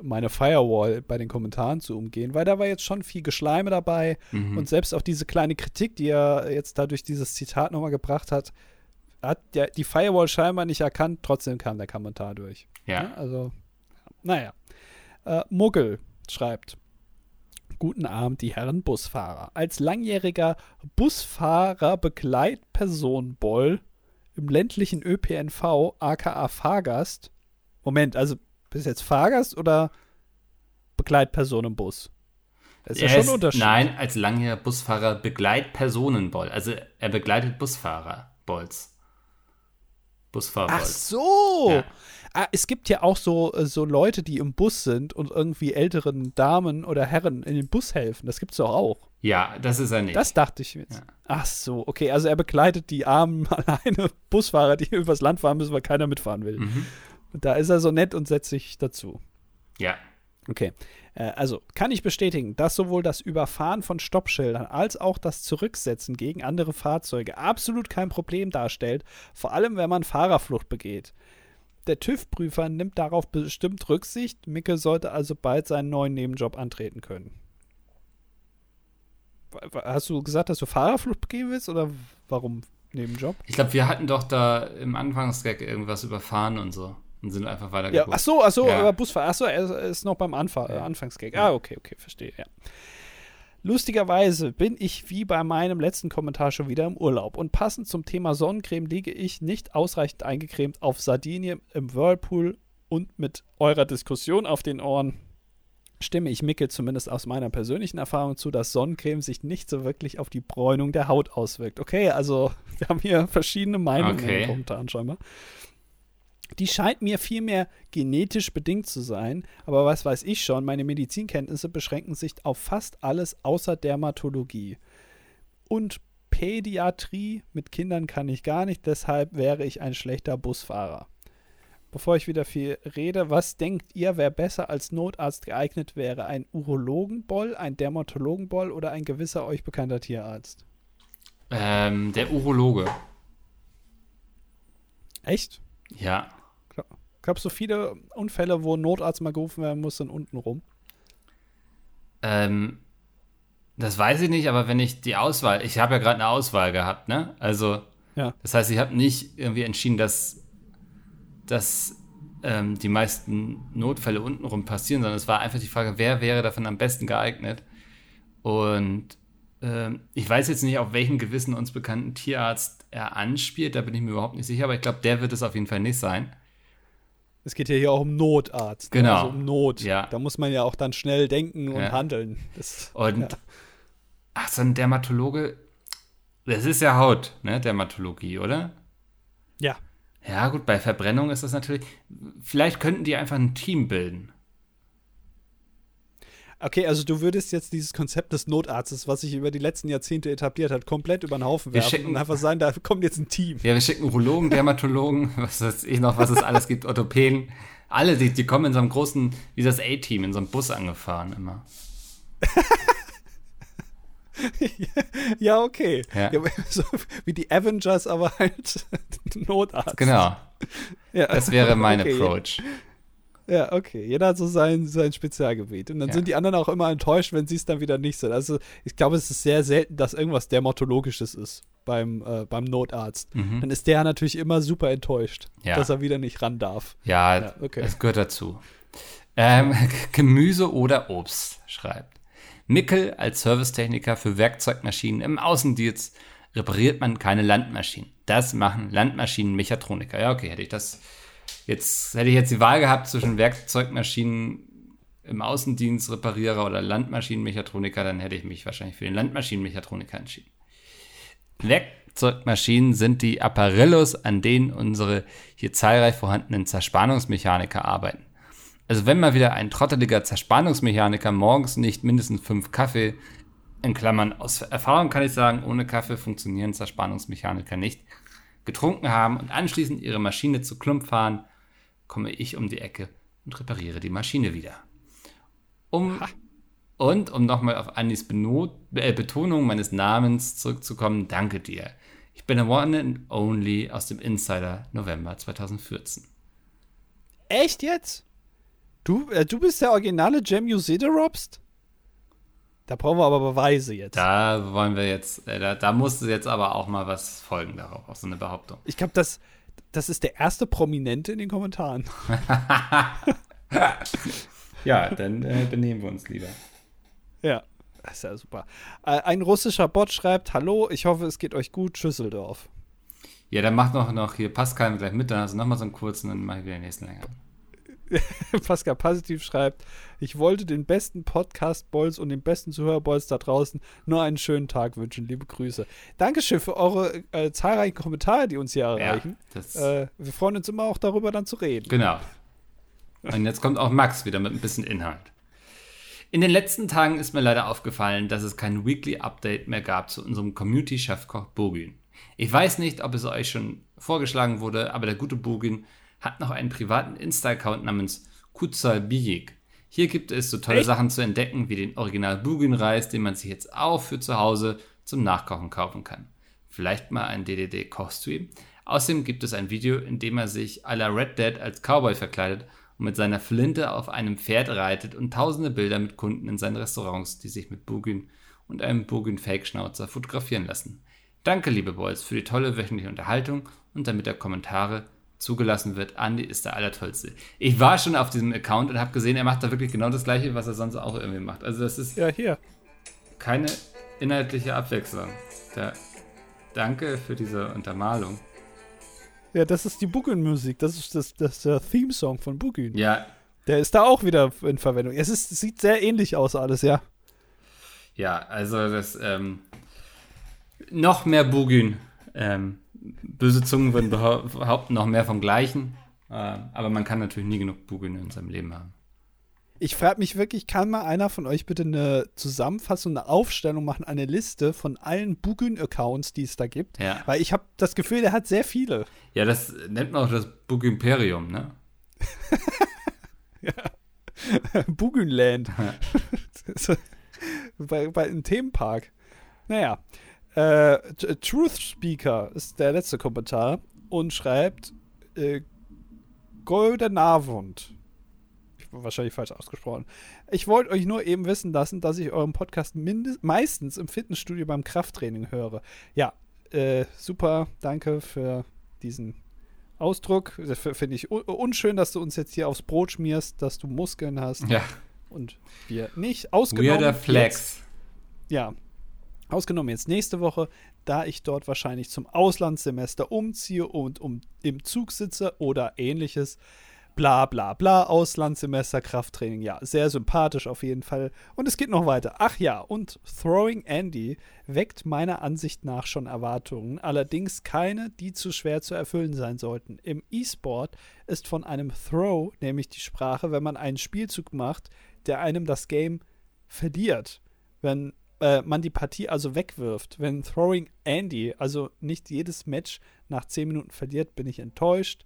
meine Firewall bei den Kommentaren zu umgehen, weil da war jetzt schon viel Geschleime dabei mhm. und selbst auch diese kleine Kritik, die er jetzt dadurch dieses Zitat nochmal gebracht hat, hat ja die Firewall scheinbar nicht erkannt, trotzdem kam der Kommentar durch. Ja. ja also, naja. Äh, Muggel schreibt, Guten Abend, die Herren Busfahrer. Als langjähriger Busfahrer-Begleitpersonboll im ländlichen ÖPNV, aka Fahrgast. Moment, also bist du jetzt Fahrgast oder Begleitperson im Bus? Das ist er ja schon ein Unterschied. Nein, als langjähriger Busfahrer Begleitpersonenboll. Also er begleitet Busfahrer, Bolz. Busfahrer. Ach so. Ja. Ah, es gibt ja auch so, äh, so Leute, die im Bus sind und irgendwie älteren Damen oder Herren in den Bus helfen. Das gibt es doch auch. Ja, das ist er nicht. Das dachte ich jetzt. Ja. Ach so, okay. Also er begleitet die armen, alleine Busfahrer, die übers Land fahren müssen, weil keiner mitfahren will. Mhm. Und da ist er so nett und setzt sich dazu. Ja. Okay. Äh, also kann ich bestätigen, dass sowohl das Überfahren von Stoppschildern als auch das Zurücksetzen gegen andere Fahrzeuge absolut kein Problem darstellt, vor allem wenn man Fahrerflucht begeht. Der TÜV-Prüfer nimmt darauf bestimmt Rücksicht. Micke sollte also bald seinen neuen Nebenjob antreten können. Hast du gesagt, dass du Fahrerflucht begehen willst oder warum Nebenjob? Ich glaube, wir hatten doch da im Anfangsgag irgendwas überfahren und so und sind einfach weitergegangen. Ja, ach so, ach so, ja. Busfahrer. Ach so, er ist noch beim Anfang, ja. Anfangsgag. Ah, okay, okay, verstehe, ja. Lustigerweise bin ich wie bei meinem letzten Kommentar schon wieder im Urlaub und passend zum Thema Sonnencreme liege ich nicht ausreichend eingecremt auf Sardinien im Whirlpool und mit eurer Diskussion auf den Ohren stimme ich Mickel zumindest aus meiner persönlichen Erfahrung zu, dass Sonnencreme sich nicht so wirklich auf die Bräunung der Haut auswirkt. Okay, also wir haben hier verschiedene Meinungen okay. momentan scheinbar. Die scheint mir vielmehr genetisch bedingt zu sein, aber was weiß ich schon, meine Medizinkenntnisse beschränken sich auf fast alles außer Dermatologie. Und Pädiatrie mit Kindern kann ich gar nicht, deshalb wäre ich ein schlechter Busfahrer bevor ich wieder viel rede, was denkt ihr, wer besser als Notarzt geeignet wäre? Ein Urologenboll, ein Dermatologenboll oder ein gewisser euch bekannter Tierarzt? Ähm, der Urologe. Echt? Ja. Gab es so viele Unfälle, wo ein Notarzt mal gerufen werden muss, dann unten rum? Ähm, das weiß ich nicht, aber wenn ich die Auswahl, ich habe ja gerade eine Auswahl gehabt, ne? Also, ja. das heißt, ich habe nicht irgendwie entschieden, dass dass ähm, die meisten Notfälle untenrum passieren, sondern es war einfach die Frage, wer wäre davon am besten geeignet. Und ähm, ich weiß jetzt nicht, auf welchen gewissen uns bekannten Tierarzt er anspielt, da bin ich mir überhaupt nicht sicher, aber ich glaube, der wird es auf jeden Fall nicht sein. Es geht ja hier auch um Notarzt. Ne? Genau. Also um Not. Ja. Da muss man ja auch dann schnell denken und ja. handeln. Das, und ja. ach, so ein Dermatologe, das ist ja Haut, ne? Dermatologie, oder? Ja. Ja, gut, bei Verbrennung ist das natürlich. Vielleicht könnten die einfach ein Team bilden. Okay, also du würdest jetzt dieses Konzept des Notarztes, was sich über die letzten Jahrzehnte etabliert hat, komplett über den Haufen werfen schicken, und einfach sagen, da kommt jetzt ein Team. Ja, wir schicken Urologen, Dermatologen, was weiß ich noch, was es alles gibt, Orthopäden. Alle, die, die kommen in so einem großen, wie das A-Team, in so einem Bus angefahren immer. ja, okay. Ja. Ja, so wie die Avengers, aber halt Notarzt. Genau. Ja. Das wäre mein okay. Approach. Ja, okay. Jeder hat so sein, sein Spezialgebiet. Und dann ja. sind die anderen auch immer enttäuscht, wenn sie es dann wieder nicht sind. Also ich glaube, es ist sehr selten, dass irgendwas Dermatologisches ist beim, äh, beim Notarzt. Mhm. Dann ist der natürlich immer super enttäuscht, ja. dass er wieder nicht ran darf. Ja, ja okay. das gehört dazu. Ähm, Gemüse oder Obst, schreibt. Mickel als Servicetechniker für Werkzeugmaschinen im Außendienst repariert man keine Landmaschinen. Das machen Landmaschinenmechatroniker. Ja, okay, hätte ich das jetzt, hätte ich jetzt die Wahl gehabt zwischen Werkzeugmaschinen im Außendienst Reparierer oder Landmaschinenmechatroniker, dann hätte ich mich wahrscheinlich für den Landmaschinenmechatroniker entschieden. Werkzeugmaschinen sind die Apparillos, an denen unsere hier zahlreich vorhandenen Zerspannungsmechaniker arbeiten. Also wenn mal wieder ein trotteliger Zerspannungsmechaniker morgens nicht mindestens fünf Kaffee, in Klammern aus Erfahrung kann ich sagen, ohne Kaffee funktionieren Zerspannungsmechaniker nicht, getrunken haben und anschließend ihre Maschine zu Klump fahren, komme ich um die Ecke und repariere die Maschine wieder. Um, und um nochmal auf Annis Benot, äh, Betonung meines Namens zurückzukommen, danke dir. Ich bin der One and Only aus dem Insider November 2014. Echt jetzt? Du, äh, du bist der originale Jem Usiderobst? Da brauchen wir aber Beweise jetzt. Da wollen wir jetzt, äh, da, da musste jetzt aber auch mal was folgen darauf, auf so eine Behauptung. Ich glaube, das, das ist der erste Prominente in den Kommentaren. ja, dann äh, benehmen wir uns lieber. Ja, das ist ja super. Äh, ein russischer Bot schreibt: Hallo, ich hoffe, es geht euch gut, Schüsseldorf. Ja, dann macht noch, noch hier Pascal gleich mit, dann hast du nochmal so einen kurzen, dann mache ich wieder den nächsten länger. Pascal Positiv schreibt, ich wollte den besten Podcast-Bolz und den besten Zuhörbolz da draußen nur einen schönen Tag wünschen. Liebe Grüße. Dankeschön für eure äh, zahlreichen Kommentare, die uns hier erreichen. Ja, äh, wir freuen uns immer auch darüber, dann zu reden. Genau. Und jetzt kommt auch Max wieder mit ein bisschen Inhalt. In den letzten Tagen ist mir leider aufgefallen, dass es kein Weekly Update mehr gab zu unserem Community-Chefkoch Bogin. Ich weiß nicht, ob es euch schon vorgeschlagen wurde, aber der gute Bogin hat noch einen privaten Insta-Account namens Kutsal Bijik. Hier gibt es so tolle Echt? Sachen zu entdecken, wie den Original Bugin-Reis, den man sich jetzt auch für zu Hause zum Nachkochen kaufen kann. Vielleicht mal ein DDD-Kochstream. Außerdem gibt es ein Video, in dem er sich à la Red Dead als Cowboy verkleidet und mit seiner Flinte auf einem Pferd reitet und tausende Bilder mit Kunden in seinen Restaurants, die sich mit Bugin und einem Bugin-Fake-Schnauzer fotografieren lassen. Danke, liebe Boys, für die tolle wöchentliche Unterhaltung und damit der Kommentare zugelassen wird. Andi ist der Allertollste. Ich war schon auf diesem Account und habe gesehen, er macht da wirklich genau das Gleiche, was er sonst auch irgendwie macht. Also das ist ja hier keine inhaltliche Abwechslung. Da, danke für diese Untermalung. Ja, das ist die Bugün-Musik. Das ist das, das der Theme-Song von Bugün. Ja, Der ist da auch wieder in Verwendung. Es ist, sieht sehr ähnlich aus, alles, ja. Ja, also das ähm, noch mehr Bugün. Ähm, böse Zungen würden behaupten, noch mehr vom Gleichen. Äh, aber man kann natürlich nie genug Bugün in seinem Leben haben. Ich frage mich wirklich, kann mal einer von euch bitte eine Zusammenfassung, eine Aufstellung machen, eine Liste von allen Bugün-Accounts, die es da gibt? Ja. Weil ich habe das Gefühl, der hat sehr viele. Ja, das nennt man auch das Bug-Imperium, ne? ja. Bugünland. bei, bei einem Themenpark. Naja. Äh, Truth Speaker ist der letzte Kommentar und schreibt äh, Golden Abend wahrscheinlich falsch ausgesprochen. Ich wollte euch nur eben wissen lassen, dass ich euren Podcast meistens im Fitnessstudio beim Krafttraining höre. Ja, äh, super, danke für diesen Ausdruck. Finde ich unschön, dass du uns jetzt hier aufs Brot schmierst, dass du Muskeln hast. Ja. Und wir nicht. Ausgenommen. Weirder Flex. Jetzt, ja. Ausgenommen jetzt nächste Woche, da ich dort wahrscheinlich zum Auslandssemester umziehe und um, im Zug sitze oder ähnliches bla bla bla, Auslandssemester, Krafttraining. Ja, sehr sympathisch auf jeden Fall. Und es geht noch weiter. Ach ja, und Throwing Andy weckt meiner Ansicht nach schon Erwartungen, allerdings keine, die zu schwer zu erfüllen sein sollten. Im E-Sport ist von einem Throw nämlich die Sprache, wenn man einen Spielzug macht, der einem das Game verliert. Wenn äh, man die Partie also wegwirft. Wenn Throwing Andy also nicht jedes Match nach 10 Minuten verliert, bin ich enttäuscht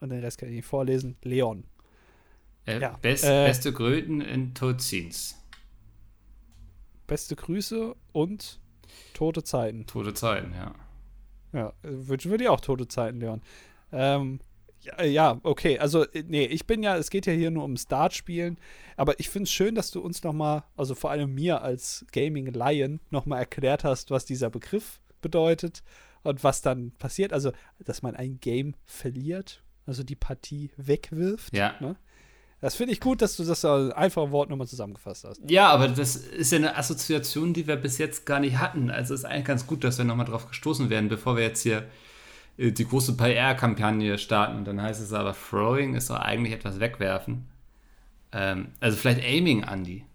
und den Rest kann ich nicht vorlesen. Leon. Äh, ja. Best, äh, beste Gröten in Todzins. Beste Grüße und tote Zeiten. Tote Zeiten, ja. Ja, wünschen wir dir auch tote Zeiten, Leon. Ähm, ja, ja, okay, also äh, nee, ich bin ja, es geht ja hier nur um Startspielen, aber ich finde es schön, dass du uns nochmal, also vor allem mir als Gaming-Lion, nochmal erklärt hast, was dieser Begriff bedeutet und was dann passiert. Also, dass man ein Game verliert also die Partie wegwirft. Ja. Ne? Das finde ich gut, dass du das als einfache Wort nochmal zusammengefasst hast. Ja, aber das ist ja eine Assoziation, die wir bis jetzt gar nicht hatten. Also ist eigentlich ganz gut, dass wir nochmal drauf gestoßen werden, bevor wir jetzt hier äh, die große PR-Kampagne starten. Und dann heißt es aber, Throwing ist doch eigentlich etwas wegwerfen. Ähm, also vielleicht Aiming, Andy.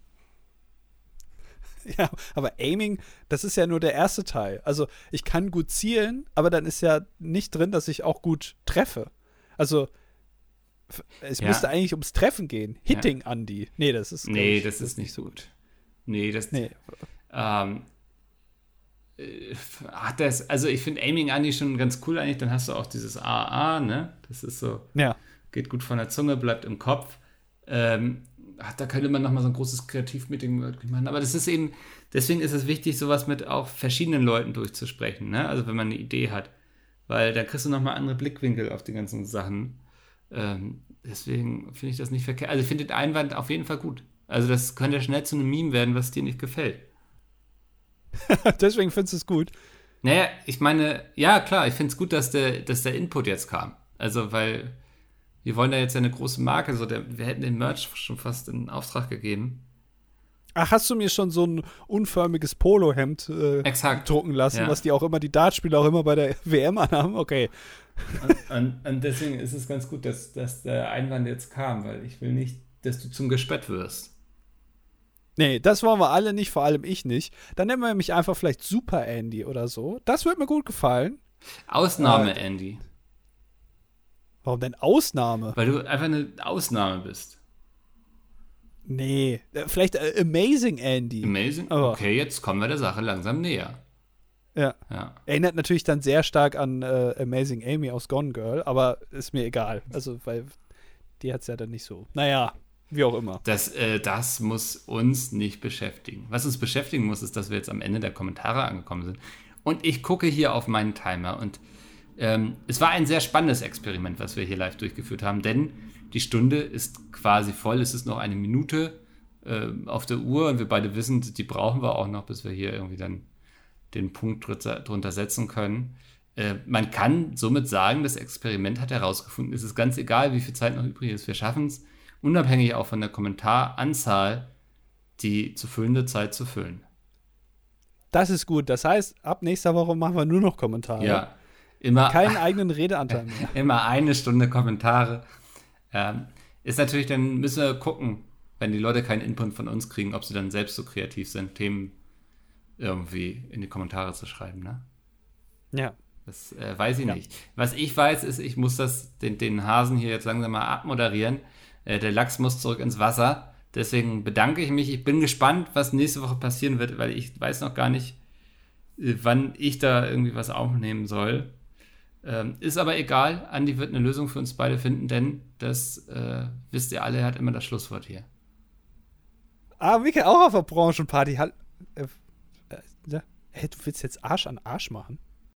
Ja, aber Aiming, das ist ja nur der erste Teil. Also ich kann gut zielen, aber dann ist ja nicht drin, dass ich auch gut treffe. Also, es ja. müsste eigentlich ums Treffen gehen. Hitting ja. Andy. Nee, das ist. Nee, das, das ist nicht so gut. Nee, das. Nee. Ähm, äh, hat das, also ich finde Aiming Andy schon ganz cool eigentlich. Dann hast du auch dieses AA, ne? Das ist so. Ja. Geht gut von der Zunge, bleibt im Kopf. Ähm, ach, da könnte man noch mal so ein großes Kreativmeeting machen. Aber das ist eben, deswegen ist es wichtig, sowas mit auch verschiedenen Leuten durchzusprechen. Ne? Also wenn man eine Idee hat weil da kriegst du nochmal andere Blickwinkel auf die ganzen Sachen. Ähm, deswegen finde ich das nicht verkehrt. Also ich finde den Einwand auf jeden Fall gut. Also das könnte ja schnell zu einem Meme werden, was dir nicht gefällt. deswegen findest du es gut. Naja, ich meine, ja klar, ich finde es gut, dass der, dass der Input jetzt kam. Also weil wir wollen da jetzt ja eine große Marke, so der, wir hätten den Merch schon fast in Auftrag gegeben. Ach, hast du mir schon so ein unförmiges Polohemd äh, drucken lassen, ja. was die auch immer, die Dartspieler auch immer bei der WM anhaben? Okay. Und, und, und, deswegen ist es ganz gut, dass, dass der Einwand jetzt kam, weil ich will nicht, dass du zum Gespött wirst. Nee, das wollen wir alle nicht, vor allem ich nicht. Dann nennen wir mich einfach vielleicht Super Andy oder so. Das wird mir gut gefallen. Ausnahme äh, Andy. Warum denn Ausnahme? Weil du einfach eine Ausnahme bist. Nee, äh, vielleicht äh, Amazing Andy. Amazing? Aber okay, jetzt kommen wir der Sache langsam näher. Ja. ja. Erinnert natürlich dann sehr stark an äh, Amazing Amy aus Gone Girl, aber ist mir egal. Also, weil die hat es ja dann nicht so. Naja, wie auch immer. Das, äh, das muss uns nicht beschäftigen. Was uns beschäftigen muss, ist, dass wir jetzt am Ende der Kommentare angekommen sind. Und ich gucke hier auf meinen Timer und ähm, es war ein sehr spannendes Experiment, was wir hier live durchgeführt haben, denn die Stunde ist quasi voll. Es ist noch eine Minute äh, auf der Uhr und wir beide wissen, die brauchen wir auch noch, bis wir hier irgendwie dann den Punkt drunter setzen können. Äh, man kann somit sagen, das Experiment hat herausgefunden, es ist ganz egal, wie viel Zeit noch übrig ist. Wir schaffen es, unabhängig auch von der Kommentaranzahl, die zu füllende Zeit zu füllen. Das ist gut. Das heißt, ab nächster Woche machen wir nur noch Kommentare. Ja. Immer, Keinen eigenen Redeanteil mehr. Immer eine Stunde Kommentare. Ähm, ist natürlich, dann müssen wir gucken, wenn die Leute keinen Input von uns kriegen, ob sie dann selbst so kreativ sind, Themen irgendwie in die Kommentare zu schreiben, ne? Ja. Das äh, weiß ich ja. nicht. Was ich weiß, ist, ich muss das, den, den Hasen hier jetzt langsam mal abmoderieren. Äh, der Lachs muss zurück ins Wasser. Deswegen bedanke ich mich. Ich bin gespannt, was nächste Woche passieren wird, weil ich weiß noch gar nicht, äh, wann ich da irgendwie was aufnehmen soll. Ähm, ist aber egal. Andi wird eine Lösung für uns beide finden, denn das äh, wisst ihr alle, er hat immer das Schlusswort hier. Ah, Mika auch auf der Branchenparty. Halt, äh, äh, hey, du willst jetzt Arsch an Arsch machen?